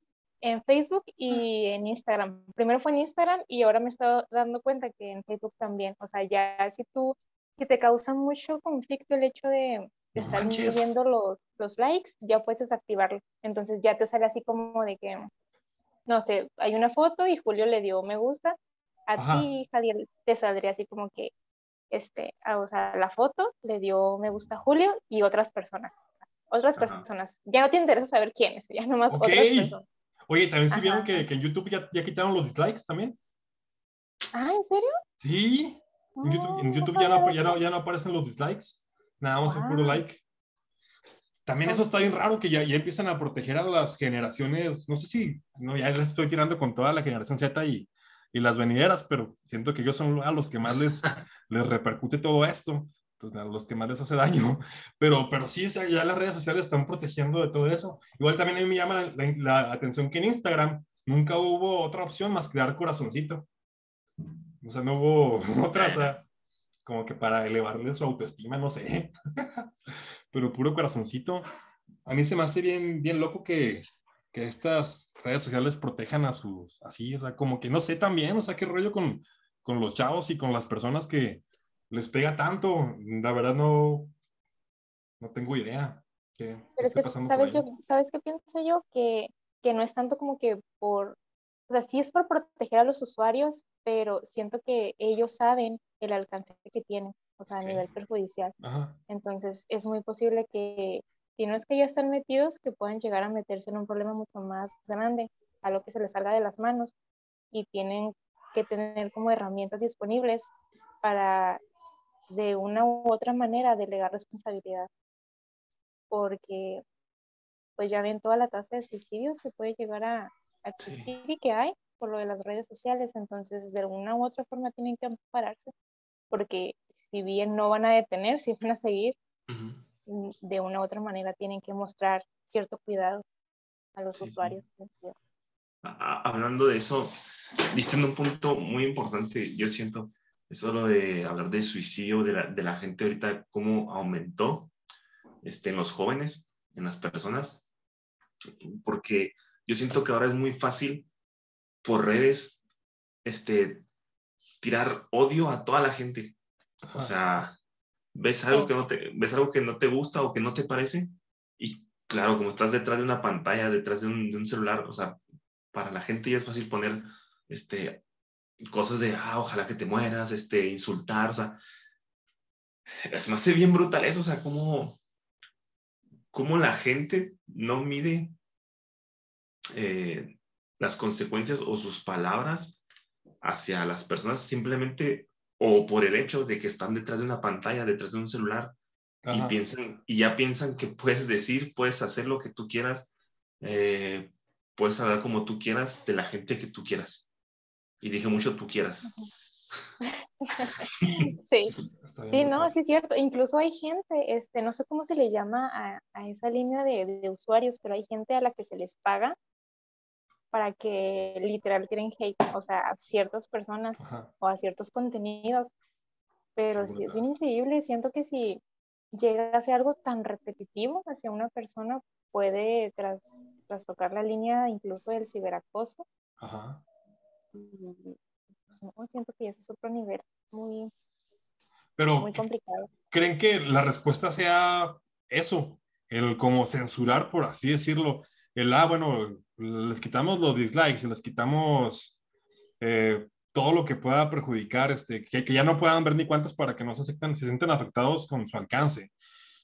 en Facebook y en Instagram. Primero fue en Instagram y ahora me he estado dando cuenta que en Facebook también. O sea, ya si tú, si te causa mucho conflicto el hecho de, estar viendo los, los likes, ya puedes desactivarlo. Entonces ya te sale así como de que, no sé, hay una foto y Julio le dio me gusta a ti, Javier, te saldría así como que, este, o sea, la foto le dio me gusta a Julio y otras personas. Otras personas. Ya no te interesa saber quiénes, ya nomás otras personas. Oye, también sí vieron que, que, en YouTube ya, ya, quitaron los dislikes también. Ah, ¿en serio? Sí. En YouTube, en YouTube ya, no, ya, no, ya, no, aparecen los dislikes. Nada más el puro like. También eso está bien raro que ya, ya empiezan a proteger a las generaciones, no sé si, no, ya les estoy tirando con toda la generación Z y, y las venideras, pero siento que ellos son a los que más les, [laughs] les repercute todo esto, entonces a los que más les hace daño, pero, pero sí, ya las redes sociales están protegiendo de todo eso. Igual también a mí me llama la, atención que en Instagram nunca hubo otra opción más que dar corazoncito. O sea, no hubo [laughs] otra, o sea, como que para elevarle su autoestima, no sé, [laughs] pero puro corazoncito. A mí se me hace bien, bien loco que, que estas redes sociales protejan a sus, así, o sea, como que no sé también, o sea, qué rollo con, con los chavos y con las personas que les pega tanto. La verdad no, no tengo idea. Pero es que, ¿sabes, yo, ¿sabes qué pienso yo? Que, que no es tanto como que por, o sea, sí es por proteger a los usuarios, pero siento que ellos saben el alcance que tienen, o sea, a nivel perjudicial. Entonces, es muy posible que si no es que ya están metidos, que pueden llegar a meterse en un problema mucho más grande, a lo que se les salga de las manos y tienen que tener como herramientas disponibles para de una u otra manera delegar responsabilidad. Porque pues ya ven toda la tasa de suicidios que puede llegar a, existir y que hay por lo de las redes sociales, entonces de alguna u otra forma tienen que ampararse, porque si bien no van a detener, si van a seguir, de una u otra manera tienen que mostrar cierto cuidado a los usuarios. Hablando de eso, diste un punto muy importante, yo siento, eso lo de hablar de suicidio, de la, de la gente ahorita, cómo aumentó este, en los jóvenes, en las personas, porque yo siento que ahora es muy fácil por redes este, tirar odio a toda la gente. O sea, ves algo, que no te, ves algo que no te gusta o que no te parece y claro, como estás detrás de una pantalla, detrás de un, de un celular, o sea, para la gente ya es fácil poner este, cosas de, ah, ojalá que te mueras, este, insultar, o sea, es más bien brutal eso, o sea, cómo, cómo la gente no mide eh, las consecuencias o sus palabras hacia las personas simplemente o por el hecho de que están detrás de una pantalla, detrás de un celular y piensan y ya piensan que [laughs] puedes decir, puedes hacer lo que tú quieras, eh, puedes hablar como tú quieras de la gente que tú quieras. Y dije mucho tú quieras. [laughs] sí, sí, no, sí es cierto. Incluso hay gente, este, no sé cómo se le llama a, a esa línea de, de, usuarios, pero hay gente a la que se les paga para que literal tienen hate, o sea, a ciertas personas o a ciertos contenidos. Pero sí es bien increíble, siento que si llega a ser algo tan repetitivo hacia una persona, puede tras, trastocar la línea incluso del ciberacoso. Ajá. Pues, siento que eso es otro nivel muy, Pero, muy complicado. ¿Creen que la respuesta sea eso? El como censurar, por así decirlo, el, ah, bueno, les quitamos los dislikes, les quitamos eh, todo lo que pueda perjudicar, este, que, que, ya no puedan ver ni cuántos para que no se, acepten, se sienten afectados con su alcance.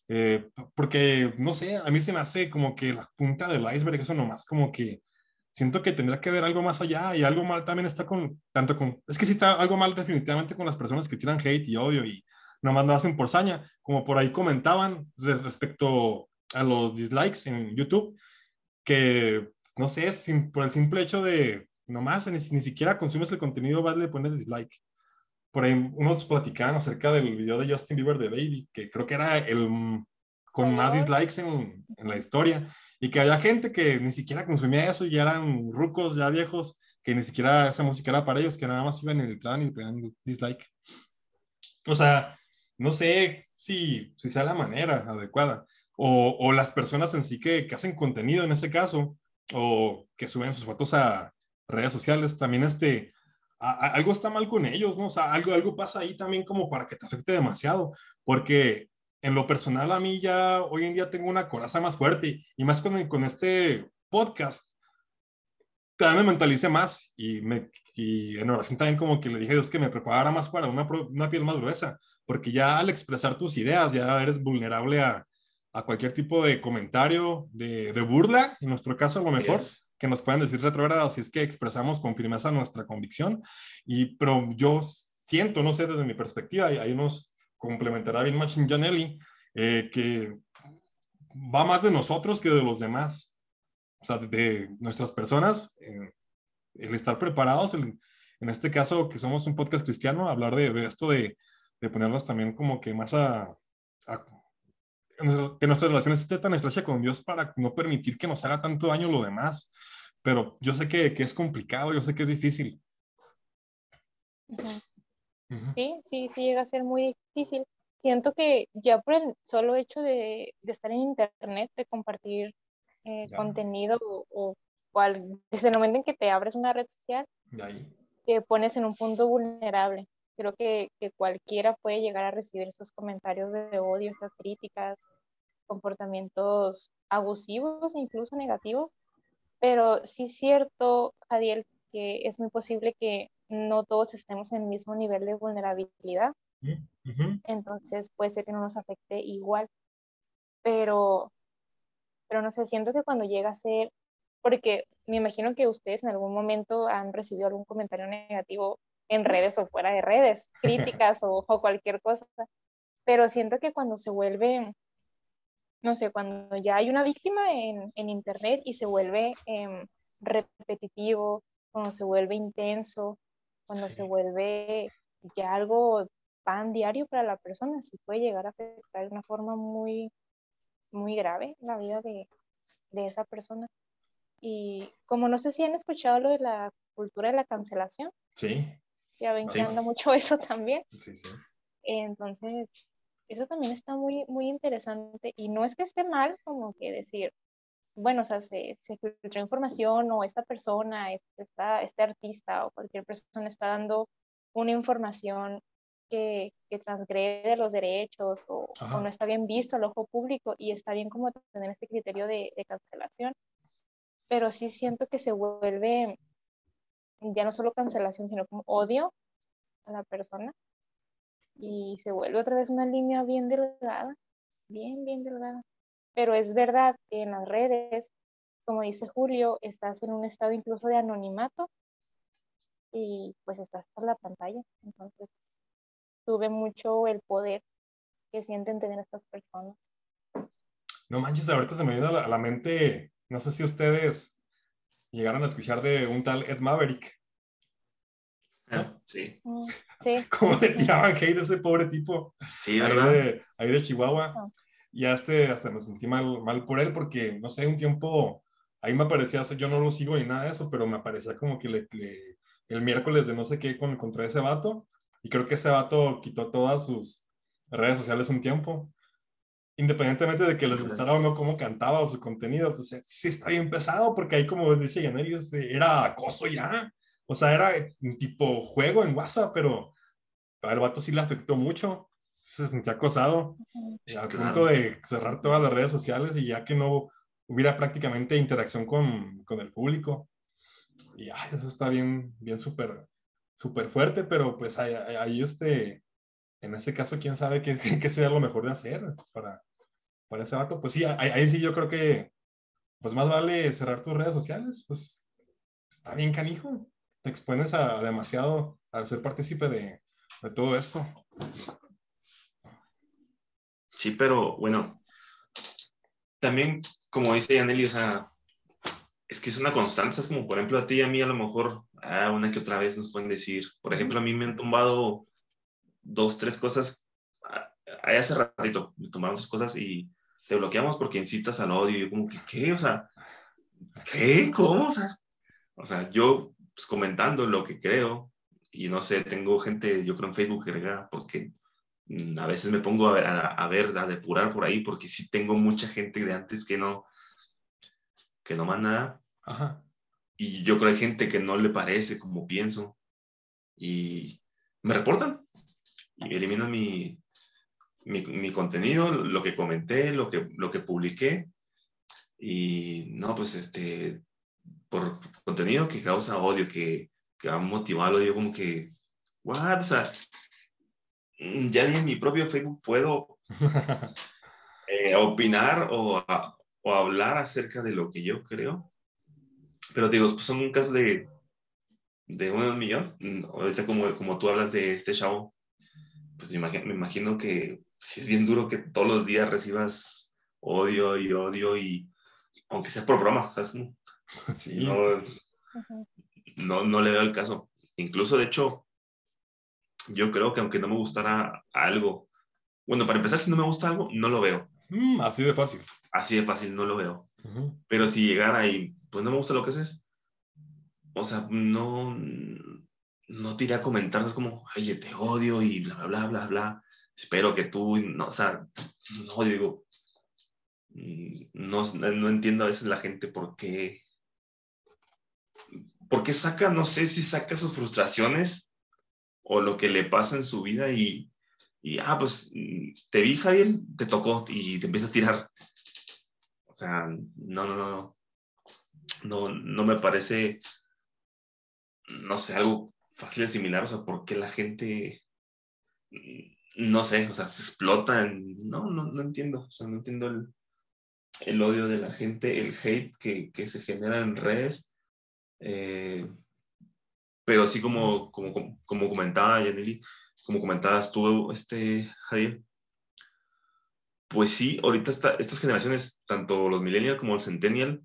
Eh, porque, no sé, a mí se me hace como que la punta del iceberg, eso nomás como que siento que tendrá que ver algo más allá y algo mal también está con, tanto con, es que sí está algo mal definitivamente con las personas que tiran hate y odio y nomás lo hacen por saña, como por ahí comentaban respecto a los dislikes en YouTube, que, no sé, sin, por el simple hecho de, nomás, ni, ni siquiera consumes el contenido, vas le pones dislike. Por ahí unos platicaban acerca del video de Justin Bieber de Baby, que creo que era el con más dislikes en, en la historia, y que había gente que ni siquiera consumía eso, y ya eran rucos, ya viejos, que ni siquiera esa música era para ellos, que nada más iban en el tran y pegan dislike. O sea, no sé si, si sea la manera adecuada o, las personas en sí que, que, hacen contenido en ese caso, o que suben sus fotos a redes sociales, también este, algo está mal con ellos, ¿no? O sea, algo, algo pasa ahí también como para que te afecte demasiado, porque en lo personal a mí ya hoy en día tengo una coraza más fuerte y más con, con este podcast, también me mentalicé más y, me, y en oración también como que le dije Dios que me preparara más para una, una piel más gruesa, porque ya al expresar tus ideas ya eres vulnerable a, a cualquier tipo de comentario, de, de, burla, en nuestro caso a lo mejor, que nos puedan decir retrógrados si es que expresamos con firmeza nuestra convicción. Y, pero yo siento, no sé, desde mi perspectiva, y ahí nos complementará bien Machin Janelli, eh, que va más de nosotros que de los demás. O sea, de, nuestras personas, eh, el estar preparados, en este caso que somos un podcast cristiano, hablar de, de esto de, de, ponernos también como que más a, a que nuestra relación esté tan estrecha con Dios para no permitir que nos haga tanto daño lo demás. Pero yo sé que, que es complicado, yo sé que es difícil. Sí, sí, sí llega a ser muy difícil. Siento que ya por el solo hecho de, de estar en Internet, de compartir eh, contenido o, o al, [laughs] desde el momento en que te abres una red social, te pones en un punto vulnerable creo que, que, cualquiera puede llegar a recibir estos comentarios de odio, estas críticas, comportamientos abusivos e incluso negativos. Pero sí es cierto, Jadiel, que es muy posible que no todos estemos en el mismo nivel de vulnerabilidad. Entonces puede ser que no nos afecte igual. Pero, pero no sé, siento que cuando llega a ser porque me imagino que ustedes en algún momento han recibido algún comentario negativo en redes o fuera de redes, [laughs] críticas o, cualquier cosa, pero siento que cuando se vuelve, no sé, cuando ya hay una víctima en, Internet y se vuelve em, repetitivo, cuando se vuelve intenso, cuando se vuelve ya algo pan diario para la persona, sí puede llegar a afectar de una forma muy, muy grave la vida de, de esa persona. Y como no sé si han escuchado lo de la cultura de la cancelación. Sí. Ya ven que anda mucho [laughs] eso también. Sí, sí. Entonces, eso también está muy, muy interesante. Y no es que esté mal como que decir, bueno, o sea, se, se filtró información o esta persona, este, este artista o cualquier persona está dando una información que, que transgrede los derechos o, o, no está bien visto al ojo público y está bien como tener este criterio de, de cancelación. Pero sí siento que se vuelve ya no solo cancelación, sino como odio a la persona. Y se vuelve otra vez una línea bien delgada, bien, bien delgada. Pero es verdad que en las redes, como dice Julio, estás en un estado incluso de anonimato y pues estás por la pantalla. Entonces, sube mucho el poder que sienten tener estas personas. No manches, ahorita se me viene a la mente, no sé si ustedes llegaron a escuchar de un tal Ed Maverick. Ah, sí. Mm, sí. [laughs] ¿Cómo le tiraban hate a ese pobre tipo? Sí, ahí de, ahí de Chihuahua. Ah. Y este, hasta me sentí mal, mal por él porque, no sé, un tiempo, ahí me aparecía, o sea, yo no lo sigo ni nada de eso, pero me aparecía como que le, el miércoles de no sé qué con, contra ese vato. Y creo que ese vato quitó todas sus redes sociales un tiempo independientemente de que les gustara o no cómo cantaba o su contenido, pues sí está bien pesado, porque ahí, como dice Yanelio, era acoso ya. O sea, era un tipo juego en WhatsApp, pero al vato sí le afectó mucho. Se sentía acosado, a punto de cerrar todas las redes sociales y ya que no hubiera prácticamente interacción con, con el público. Y ay, eso está bien, bien súper, súper fuerte, pero pues ahí, ahí este, en ese caso, quién sabe [laughs] qué, qué sería lo mejor de hacer para, para ese vato. Pues sí, ahí, sí yo creo que, pues más vale cerrar tus redes sociales, pues está bien canijo. Te expones a demasiado al ser partícipe de, de todo esto. Sí, pero bueno, también, como dice Yaneli, es que es una constante, es como, por ejemplo, a ti y a mí a lo mejor, ah, una que otra vez nos pueden decir, por ejemplo, a mí me han tumbado dos, tres cosas, ah, ahí hace ratito me tumbaron esas cosas y te bloqueamos porque incitas al odio. Y yo como que, ¿qué? O sea, ¿qué? ¿Cómo? O sea, yo pues, comentando lo que creo y no sé, tengo gente, yo creo en Facebook que porque mm, a veces me pongo a ver, a, ver, a depurar por ahí porque sí tengo mucha gente de antes que no, que no manda Ajá. Y yo creo que hay gente que no le parece como pienso y me reportan y eliminan mi, mi, contenido, lo que comenté, lo que, lo que publiqué. Y no, pues este, por contenido que causa odio, que, que ha motivado, yo como que, what, o sea, mm, ya ni en mi propio Facebook puedo [laughs] eh, opinar o, o, hablar acerca de lo que yo creo. Pero digo, pues son un caso de, de un millón. Mm, ahorita como, como tú hablas de este show, pues me imagino, me imagino que si es bien duro que todos los días recibas odio y odio y aunque sea por broma, ¿sabes? [laughs] Sí. No, no, le veo el caso. Incluso, de hecho, yo creo que aunque no me gustara algo, bueno, para empezar, si no me gusta algo, no lo veo. Mm, así de fácil. Así de fácil, no lo veo. Pero si llegara y, pues no me gusta lo que haces, o sea, no, no te iría a comentar, es como, oye, te odio y bla, bla, bla, bla, bla espero que tú, no, o sea, no digo, mm, no, no entiendo a veces la gente por qué, por saca, no sé si saca sus frustraciones o lo que le pasa en su vida y, y ah, pues mm, te vi, Javier, te tocó y te empieza a tirar. O sea, no, no, no, no, no me parece, no sé, algo fácil de asimilar, o sea, por qué la gente no sé, o sea, se explotan. No, no, no entiendo, o sea, no entiendo el, el odio de la gente, el hate que, que se genera en redes. Eh, pero así como, como, como comentaba Yaneli, como comentabas tú, este, Javier, pues sí, ahorita estas generaciones, tanto los millennials como el centennial,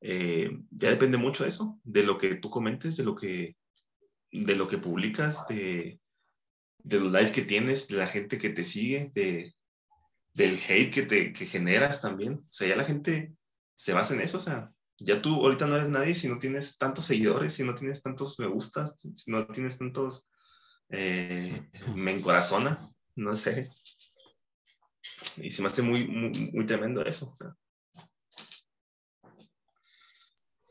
eh, ya depende mucho de eso, de lo que tú comentes, de lo que, de lo que publicas, de, de los likes que tienes, de la gente que te sigue, de, del hate que, te, que generas también. O sea, ya la gente se basa en eso, o sea, ya tú ahorita no eres nadie si no tienes tantos seguidores, si no tienes tantos me gustas, si no tienes tantos eh, me encorazona, no sé. Y se me hace muy, muy, tremendo eso.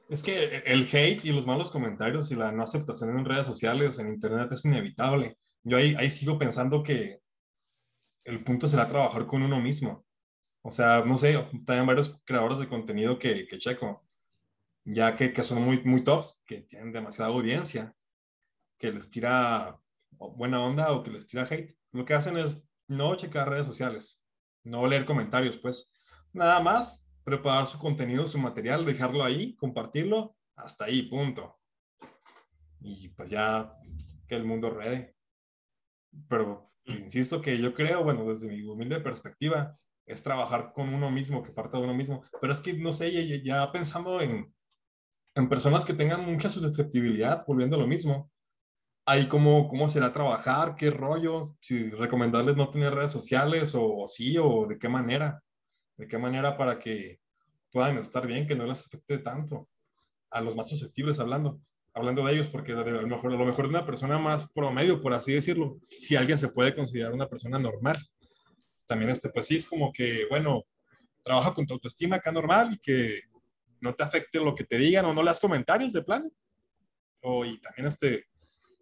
Es que el hate y los malos comentarios y la no aceptación en redes sociales, en internet, es inevitable. Yo ahí, sigo pensando que el punto será trabajar con uno mismo. O sea, no sé, también varios creadores de contenido que, que checo ya que, que, son muy, muy tops, que tienen demasiada audiencia, que les tira buena onda o que les tira hate. Lo que hacen es no checar redes sociales, no leer comentarios, pues nada más preparar su contenido, su material, dejarlo ahí, compartirlo, hasta ahí, punto. Y pues ya que el mundo rede. Pero insisto que yo creo, bueno, desde mi humilde perspectiva, es trabajar con uno mismo, que parte de uno mismo. Pero es que, no sé, ya, ya pensando en, en personas que tengan mucha susceptibilidad, volviendo a lo mismo, ahí cómo, cómo será trabajar, qué rollo, si recomendarles no tener redes sociales o, sí, o de qué manera, de qué manera para que puedan estar bien, que no les afecte tanto a los más susceptibles hablando, hablando de ellos, porque a lo mejor, a lo mejor una persona más promedio, por así decirlo, si alguien se puede considerar una persona normal, también este, pues sí, es como que, bueno, trabaja con tu autoestima acá normal y que no te afecte lo que te digan o no leas comentarios de plan. O, y también este,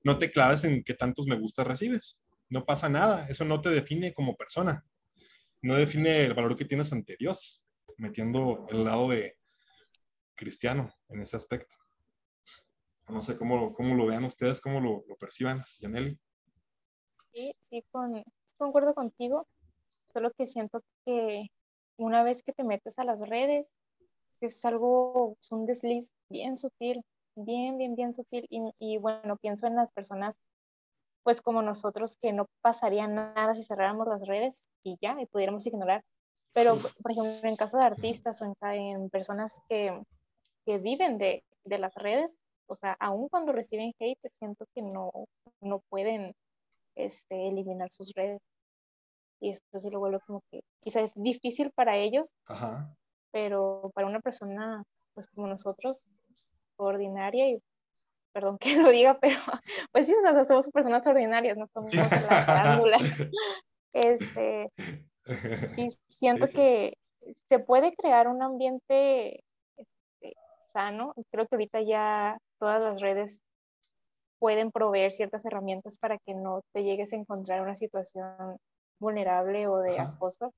no te claves en qué tantos me gusta recibes. No pasa nada, eso no te define como persona. No define el valor que tienes ante Dios, metiendo el lado de cristiano en ese aspecto. No sé cómo, cómo lo vean ustedes, cómo lo, perciban, Yaneli. Sí, sí, con, concuerdo contigo. Solo que siento que una vez que te metes a las redes, es algo, es un desliz bien sutil, bien, bien, bien sutil. Y, y, bueno, pienso en las personas, pues como nosotros, que no pasaría nada si cerráramos las redes y ya, y pudiéramos ignorar. Pero, por ejemplo, en caso de artistas o en, en personas que, que viven de, de, las redes, o sea, aun cuando reciben hate, siento que no, no pueden este, eliminar sus redes. Y eso sí lo vuelve como que quizás es difícil para ellos, Ajá pero para una persona pues como nosotros, ordinaria y perdón que lo diga, pero [laughs] pues sí, somos personas ordinarias, no somos las farándulas. [laughs] Este, sí, [laughs] siento que se puede crear un ambiente este, sano. Creo que ahorita ya todas las redes pueden proveer ciertas herramientas para que no te llegues a encontrar una situación vulnerable o de acoso.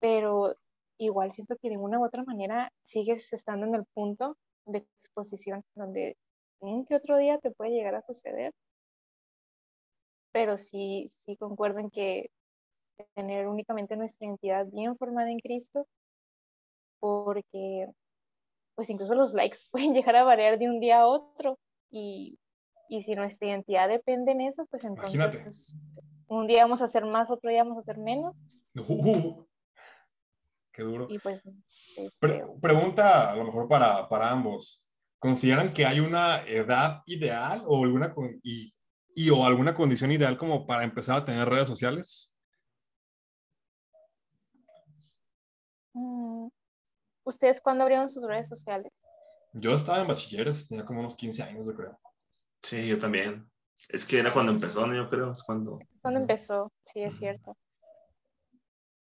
Pero igual siento que de una u otra manera sigues estando en el punto de exposición donde un que otro día te puede llegar a suceder. Pero sí, sí concuerdo en que tener únicamente nuestra identidad bien formada en Cristo, porque pues incluso los likes [laughs] pueden llegar a variar de un día a otro y, y si nuestra identidad depende en eso, pues entonces un día vamos a hacer más, otro día vamos a hacer menos. Uh, Qué duro. Y pues, este, pregunta a lo mejor para, para, ambos. ¿Consideran que hay una edad ideal o alguna, y, y, o alguna condición ideal como para empezar a tener redes sociales? Mm, ¿Ustedes cuándo abrieron sus redes sociales? Yo estaba en bachilleres, tenía como unos 15 años, yo creo. Sí, yo también. Es que era cuando empezó, ¿no? Yo creo, es cuando... Cuando empezó, sí, es cierto.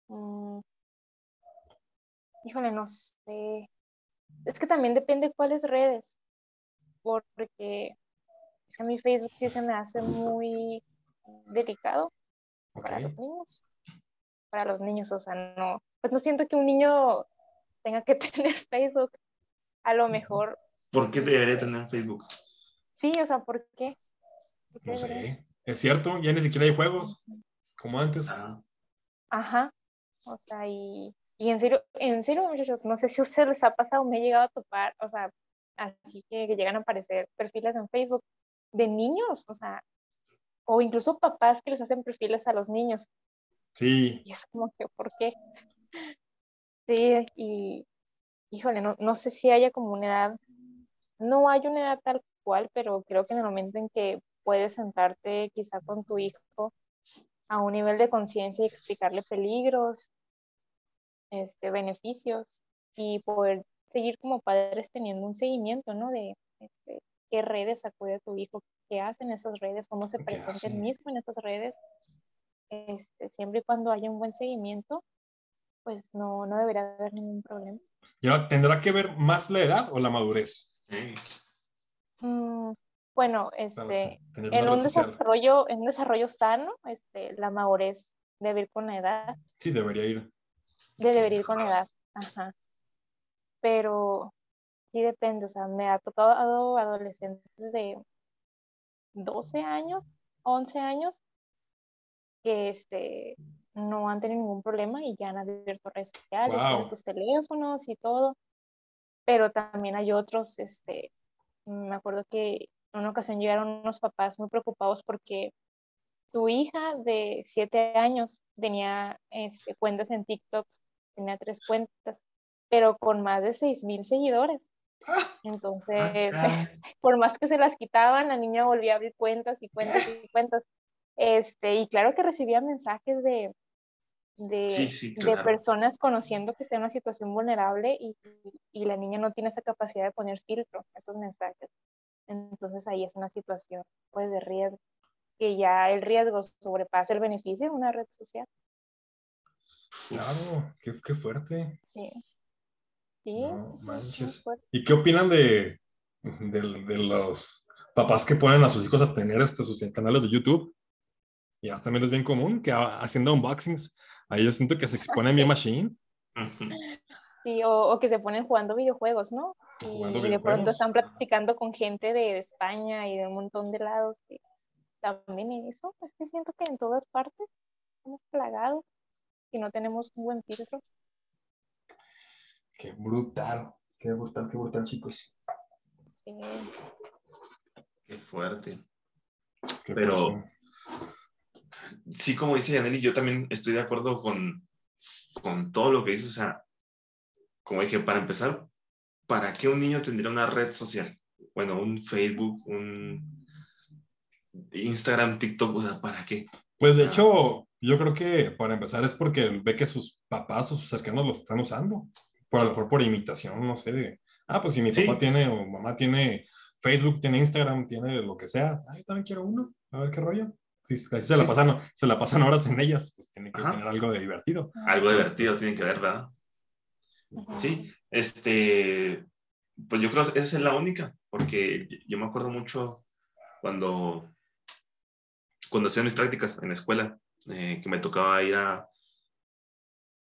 Mm, híjole, no sé. Es que también depende cuáles redes, porque es que a mi Facebook sí se me hace muy delicado para los niños. Para los niños, o sea, no, pues no siento que un niño tenga que [laughs] tener Facebook. A lo mejor. ¿Por qué debería tener Facebook? Sí, o sea, ¿por qué? no sé. Es cierto, ya ni siquiera hay juegos como antes. Ah. Ajá. O sea, y Y en serio, en serio, muchachos, no sé si a ustedes les ha pasado, me he llegado a topar, o sea, así que, que llegan a aparecer perfiles en Facebook de niños, o sea, o incluso papás que les hacen perfiles a los niños. Sí. Y es como que, ¿por qué? Sí, y híjole, no, no sé si haya como una edad, no hay una edad tal cual, pero creo que en el momento en que puedes sentarte quizá con tu hijo a un nivel de conciencia y explicarle peligros, este, beneficios y poder seguir como padres teniendo un seguimiento, ¿no? De este, qué redes acude a tu hijo, qué hacen esas redes, cómo se presenta el mismo en esas redes. Este, siempre y cuando haya un buen seguimiento, pues no, no debería haber ningún problema. ¿Y ahora tendrá que ver más la edad o la madurez? Mm, bueno, este, en un desarrollo, en un desarrollo sano, este, la madurez debe ir con la edad. Sí, debería ir. Debería ir con edad, ajá. Pero sí depende, o sea, me ha tocado adolescentes de 12 años, 11 años, que este, no han tenido ningún problema y ya han abierto redes sociales, tienen sus teléfonos y todo. Pero también hay otros, este, me acuerdo que en una ocasión llegaron unos papás muy preocupados porque su hija de 7 años tenía este, cuentas en TikTok, tenía tres cuentas, pero con más de 6 mil seguidores. Ah. Entonces, ah, [laughs] por más que se las quitaban, la niña volvía a abrir cuentas y cuentas y [laughs] cuentas. Este, y claro que recibía mensajes de, de, personas conociendo que está en una situación vulnerable y, y, la niña no tiene esa capacidad de poner filtro a estos mensajes. Entonces ahí es una situación pues de riesgo, que ya el riesgo sobrepasa el beneficio de una red social. Claro, qué, qué fuerte. Sí. Sí. ¿Y qué opinan de, de, de, los papás que ponen a sus hijos a tener estos sus canales de YouTube? Ya también es bien común que haciendo unboxings Ahí yo siento que se exponen bien [laughs] machine. Sí, o, que se ponen jugando videojuegos, ¿no? Y, de pronto están practicando con gente de, España y de un montón de lados. también eso, es que siento que en todas partes estamos plagados si no tenemos un buen filtro. Qué brutal, qué brutal, qué brutal, chicos. Sí. Qué fuerte. Pero sí, como dice Yaneli, yo también estoy de acuerdo con, con todo lo que dice. O sea, como dije, para empezar, ¿para qué un niño tendría una red social? Bueno, un Facebook, un Instagram, TikTok, o sea, ¿para qué? Pues de hecho, yo creo que para empezar es porque ve que sus papás o sus cercanos lo están usando. Por a lo mejor por imitación, no sé. ah, pues si mi papá tiene o mamá tiene Facebook, tiene Instagram, tiene lo que sea, ay, también quiero uno, a ver qué rollo. Si se, La pasan, se la pasan horas en ellas, pues tiene que tener algo de divertido. Algo divertido tiene que ver, ¿verdad? Sí, este, pues yo creo que esa es la única, porque yo me acuerdo mucho cuando, cuando hacía mis prácticas en la escuela, eh, que me tocaba ir a,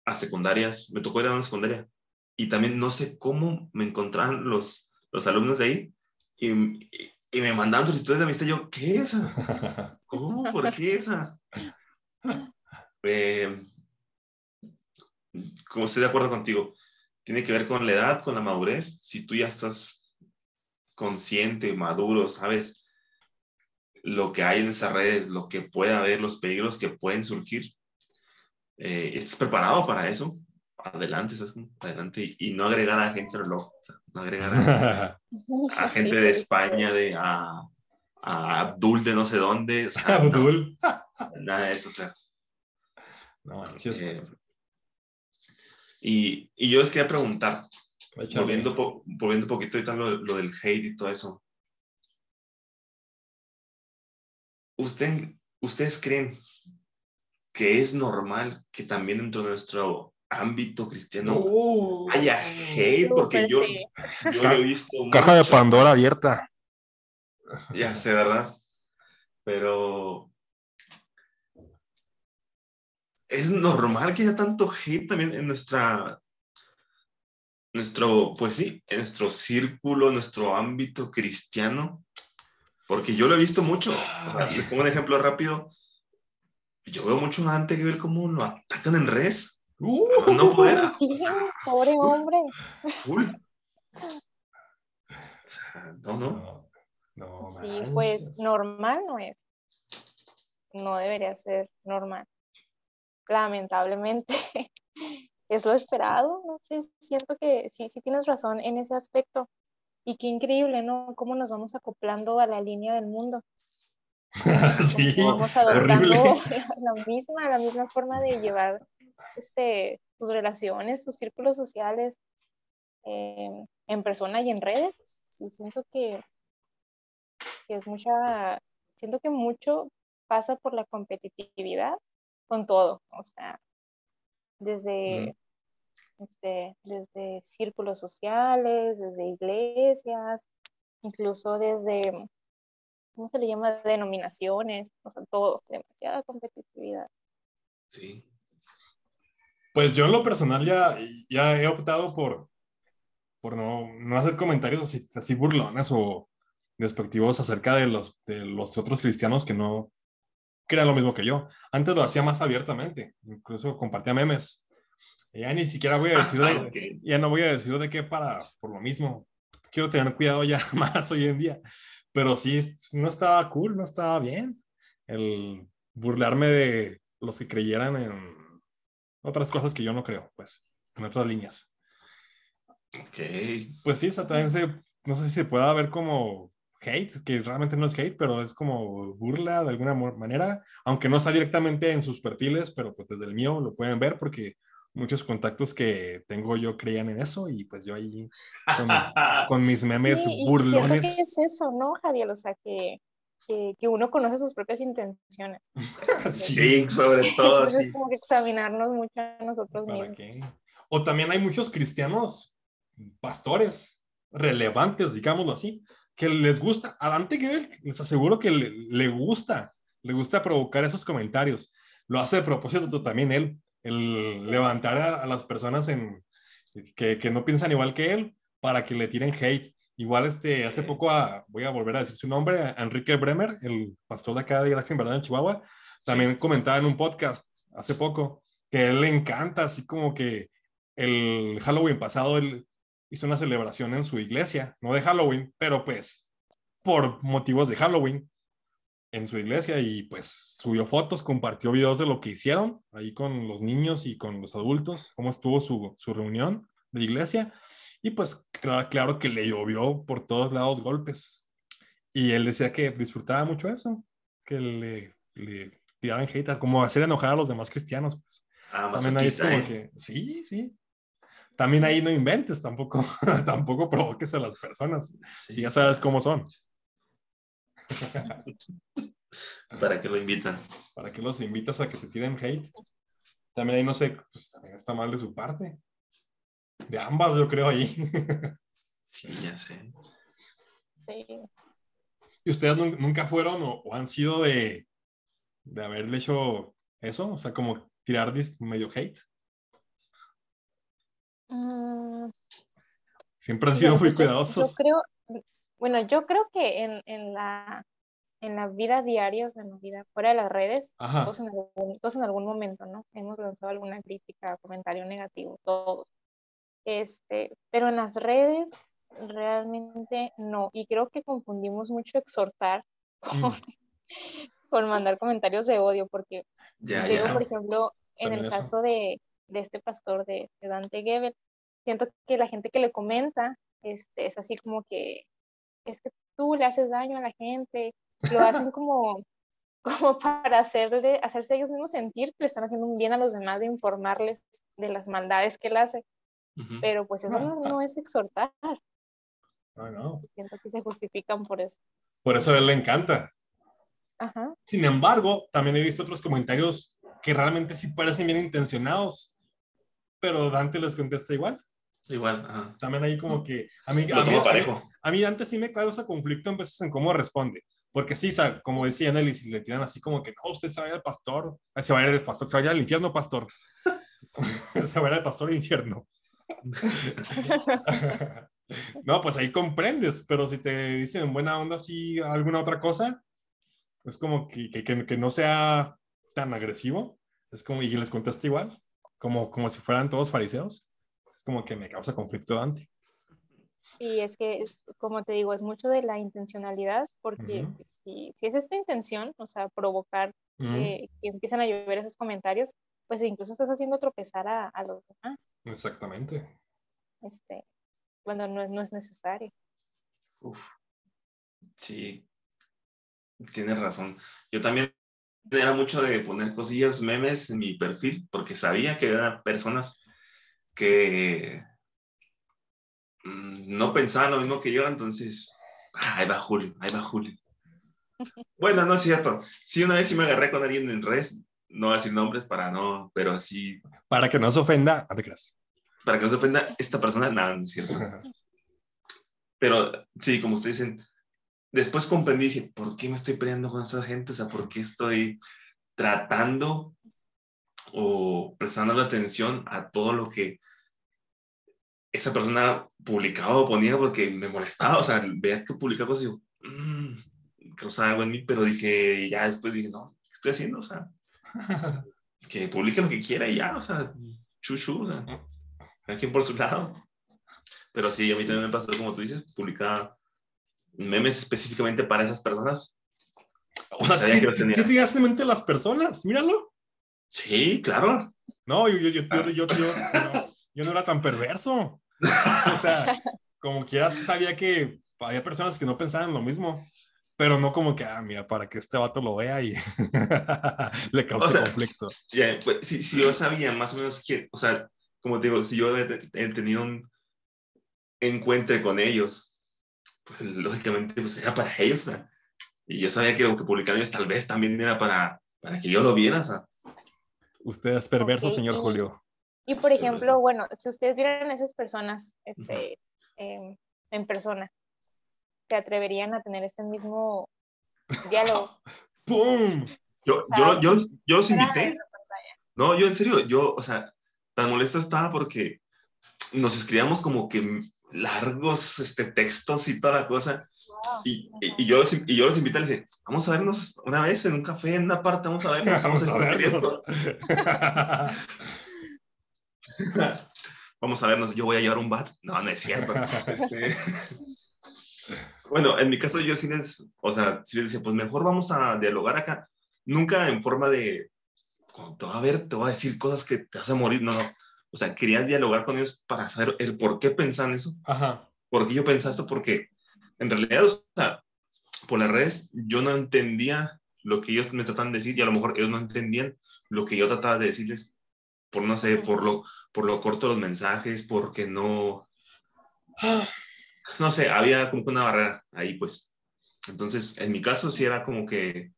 a secundarias, me tocó ir a una secundaria, y también no sé cómo me encontraban los, los alumnos de ahí, y, y me mandaban solicitudes de amistad. Yo, ¿qué es [laughs] esa? ¿Cómo? ¿Por qué esa? Eh, como estoy de acuerdo contigo, tiene que ver con la edad, con la madurez. Si tú ya estás consciente, maduro, sabes lo que hay en esas redes, lo que puede haber, los peligros que pueden surgir, eh, estás preparado para eso, adelante, adelante y, no agregar a gente reloj, no agregar a, [laughs] gente de España, de a, Abdul de no sé dónde. [laughs] Abdul. nada de eso, o sea. No, eh, y, y, yo les quería preguntar, volviendo, volviendo un poquito ahorita lo, lo del hate y todo eso. ¿Usted, ¿Ustedes creen que es normal que también dentro de nuestro ámbito cristiano haya hate, porque yo, yo lo he visto. Caja de Pandora abierta. Ya sé, ¿verdad? Pero es normal que haya tanto hate también en nuestra, nuestro, pues sí, en nuestro círculo, nuestro ámbito cristiano, porque yo lo he visto mucho. les pongo un ejemplo rápido. Yo veo mucho antes que ver cómo lo atacan en redes Uh, no puede. [laughs] Sí, pobre hombre. Uy. No, no. No, no Sí, manches. pues normal no es. No debería ser normal. Lamentablemente. [laughs] Es lo esperado, no sé, siento que sí, sí tienes razón en ese aspecto. Y qué increíble, ¿no? Cómo nos vamos acoplando a la línea del mundo. [laughs] sí, vamos adoptando horrible. [laughs] la, misma, la misma forma de llevar este, tus relaciones, tus círculos sociales eh, en persona y en redes. Sí, siento que, que es mucha, siento que mucho pasa por la competitividad con todo, o sea, desde, este, desde círculos sociales, desde iglesias, incluso desde, ¿cómo se le llama? Denominaciones, o sea, todo, demasiada competitividad. Sí. Pues yo en lo personal ya, ya he optado por, por no, no hacer comentarios así, así burlones o despectivos acerca de los, de los otros cristianos que no crean lo mismo que yo. Antes lo hacía más abiertamente, incluso compartía memes. Ya ni siquiera voy a decir, de, Ah, ok. ya no voy a decir de qué para, por lo mismo. Quiero tener cuidado ya [laughs] más hoy en día. Pero sí, no estaba cool, no estaba bien el burlarme de los que creyeran en otras cosas que yo no creo, pues, en otras líneas. Ok. Pues sí, o sea, también se, no sé si se pueda ver como hate, que realmente no es hate, pero es como burla de alguna manera, aunque no está directamente en sus perfiles, pero pues desde el mío lo pueden ver porque muchos contactos que tengo yo creían en eso y pues yo ahí con, [laughs] con mis memes Sí, y burlones. que es eso, ¿no, Javier? O sea, que, que, que uno conoce sus propias intenciones. [laughs] Sí, Sí, sobre [laughs] todo Entonces, es como que examinarnos mucho a nosotros ¿para mismos. qué? O también hay muchos cristianos, pastores relevantes, digámoslo así, que les gusta. A Dante Gebel, les aseguro que le, le gusta, le gusta provocar esos comentarios. Lo hace de propósito también él, el levantar a, a las personas en, que, que no piensan igual que él para que le tiren hate. Igual este, hace poco, a- voy a volver a decir su nombre, a Enrique Bremer, el pastor de acá de Gracia en Verdad en Chihuahua, también comentaba en un podcast hace poco que a él le encanta, así como que el Halloween pasado él hizo una celebración en su iglesia, no de Halloween, pero pues por motivos de Halloween en su iglesia y pues subió fotos, compartió videos de lo que hicieron ahí con los niños y con los adultos, cómo estuvo su, su reunión de iglesia y pues claro, claro que le llovió por todos lados golpes y él decía que disfrutaba mucho eso, que le, le tiraban hate, como hacer enojar a los demás cristianos, pues. Ah, También ahí es como ¿eh? que, sí, sí. También ahí no inventes, tampoco, [laughs] tampoco provoques a las personas, Sí. si ya sabes cómo son. [laughs] ¿Para qué lo invitan? ¿Para qué los invitas a que te tiren hate? También ahí no sé, pues también está mal de su parte. De ambas, yo creo ahí. [laughs] Sí, ya sé. Sí. ¿Y ustedes nu- nunca fueron o, o han sido de, de haberle hecho eso? O sea, como tirar medio hate. Mm, Siempre han sido muy cuidadosos. Yo creo, bueno, yo creo que en, en la, en la vida diaria, o sea, en la vida fuera de las redes, todos en algún, todos en algún momento, ¿no? Hemos lanzado alguna crítica, comentario negativo, todos. Este, pero en las redes realmente no. Y creo que confundimos mucho exhortar con, Mm. [laughs] con mandar comentarios de odio, porque ya. digo, por ejemplo, en También el eso. caso de, de este pastor de, de Dante Gebel, siento que la gente que le comenta este, es así como que es que tú le haces daño a la gente, lo hacen [laughs] como, como para hacerle, hacerse ellos mismos sentir que le están haciendo un bien a los demás, de informarles de las maldades que él hace, pero pues eso no, no es exhortar, Ah, no. siento que se justifican por eso. Por eso a él le encanta. Ajá. Sin embargo, también he visto otros comentarios que realmente sí parecen bien intencionados, pero Dante les contesta igual. Igual, ajá. También ahí como que a mí, a mí, parejo. a mí Dante sí me causa conflicto en veces en cómo responde. Porque sí, como decía Nelly, si le tiran así como que no, usted se vaya al pastor, se vaya al pastor, se vaya al infierno, pastor. [laughs] se vaya al pastor al infierno. [laughs] no, pues ahí comprendes, pero si te dicen en buena onda así alguna otra cosa, es como que, que, que- que no sea tan agresivo, es como, y les contesta igual. como, como si fueran todos fariseos. Es como que me causa conflicto Dante. Y es que, como te digo, es mucho de la intencionalidad, porque si, si, es esta intención, o sea, provocar que, empiecen a llover esos comentarios, pues incluso estás haciendo tropezar a, a los demás. Exactamente. Este, cuando no, no es necesario. Uf. Sí, tienes razón. Yo también era mucho de poner cosillas, memes en mi perfil, porque sabía que eran personas que mm, no pensaban lo mismo que yo, entonces, ah, ahí va Julio, ahí va Julio. [laughs] Bueno, no es cierto. Sí, una vez sí me agarré con alguien en res, no voy a decir nombres para no, pero sí. Para que no se ofenda, no te creas. Para que no se ofenda esta persona, nada, no es cierto. [laughs] pero sí, como ustedes dicen, después comprendí, dije, ¿por qué me estoy peleando con esa gente? O sea, ¿por qué estoy tratando o prestando la atención a todo lo que esa persona publicaba o ponía porque me molestaba? O sea, veía que publicaba cosas y digo, mmm, causaba algo en mí, pero dije, ya después dije, no, ¿qué estoy haciendo? O sea, [laughs] que publique lo que quiera y ya, o sea, chuchu, o sea, cada quien por su lado. Pero sí, a mí también me pasó, como tú dices, publicaba memes específicamente para esas personas. O sea, sí, sí, te en mente las personas, míralo. Sí, claro. No, yo, yo, yo, yo, yo, no, era tan perverso. O sea, [laughs] como quieras, sabía que había personas que no pensaban lo mismo, pero no como que, ah, mira, para que este vato lo vea y [laughs] le cause conflicto. Ya, pues, si, si, yo sabía más o menos que, o sea, como te digo, si yo he, he tenido un encuentro con ellos, pues lógicamente pues era para ellos. Y yo sabía que lo que publicaban ellos tal vez también era para, para que yo lo viera. Usted es perverso, señor Julio. Y por ejemplo, bueno, si ustedes vieran a esas personas este, em, en persona, ¿se atreverían a tener este mismo diálogo? [laughs] ¡Pum! Yo, yo, yo, yo los invité. No, yo en serio, yo, o sea, tan molesto estaba porque nos escribíamos como que largos este, textos y toda la cosa. Y, y, yo los, y yo los invito a decir, vamos a vernos una vez en un café, en una parte, vamos a vernos. [laughs] Vamos, a vernos. [laughs] [laughs] vamos a vernos, yo voy a llevar un bat. No, no es cierto. [laughs] Este, bueno, en mi caso yo sí les, o sea, sí les decía, pues mejor vamos a dialogar acá. Nunca en forma de, te voy a ver, te voy a decir cosas que te hacen morir. No, no o sea, quería dialogar con ellos para saber el por qué pensan eso. Ajá. ¿Por qué yo pensaba esto? Porque en realidad, o sea, por las redes yo no entendía lo que ellos me trataban de decir y a lo mejor ellos no entendían lo que yo trataba de decirles por, no sé, por lo, por lo corto de los mensajes, porque no... No sé, había como una barrera ahí, pues. Entonces, en mi caso sí era como que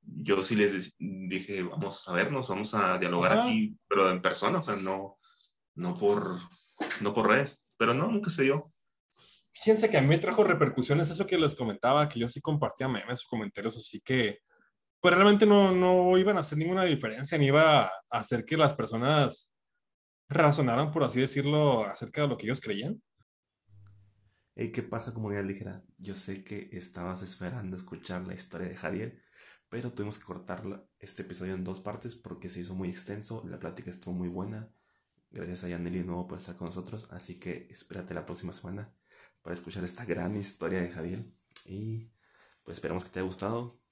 yo sí les dije, vamos a vernos, vamos a dialogar aquí, pero en persona, o sea, no, no por, no por redes, pero no, nunca se dio. Fíjense que a mí me trajo repercusiones eso que les comentaba, que yo sí compartía memes o comentarios, así que pues realmente no, no iban a hacer ninguna diferencia, ni iba a hacer que las personas razonaran, por así decirlo, acerca de lo que ellos creían. Hey, ¿qué pasa comunidad ligera? Yo sé que estabas esperando escuchar la historia de Javier, pero tuvimos que cortar este episodio en dos partes porque se hizo muy extenso, la plática estuvo muy buena Gracias a Yaneli de nuevo por estar con nosotros. Así que espérate la próxima semana para escuchar esta gran historia de Javier. Y pues esperamos que te haya gustado.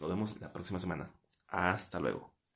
Nos vemos la próxima semana. Hasta luego.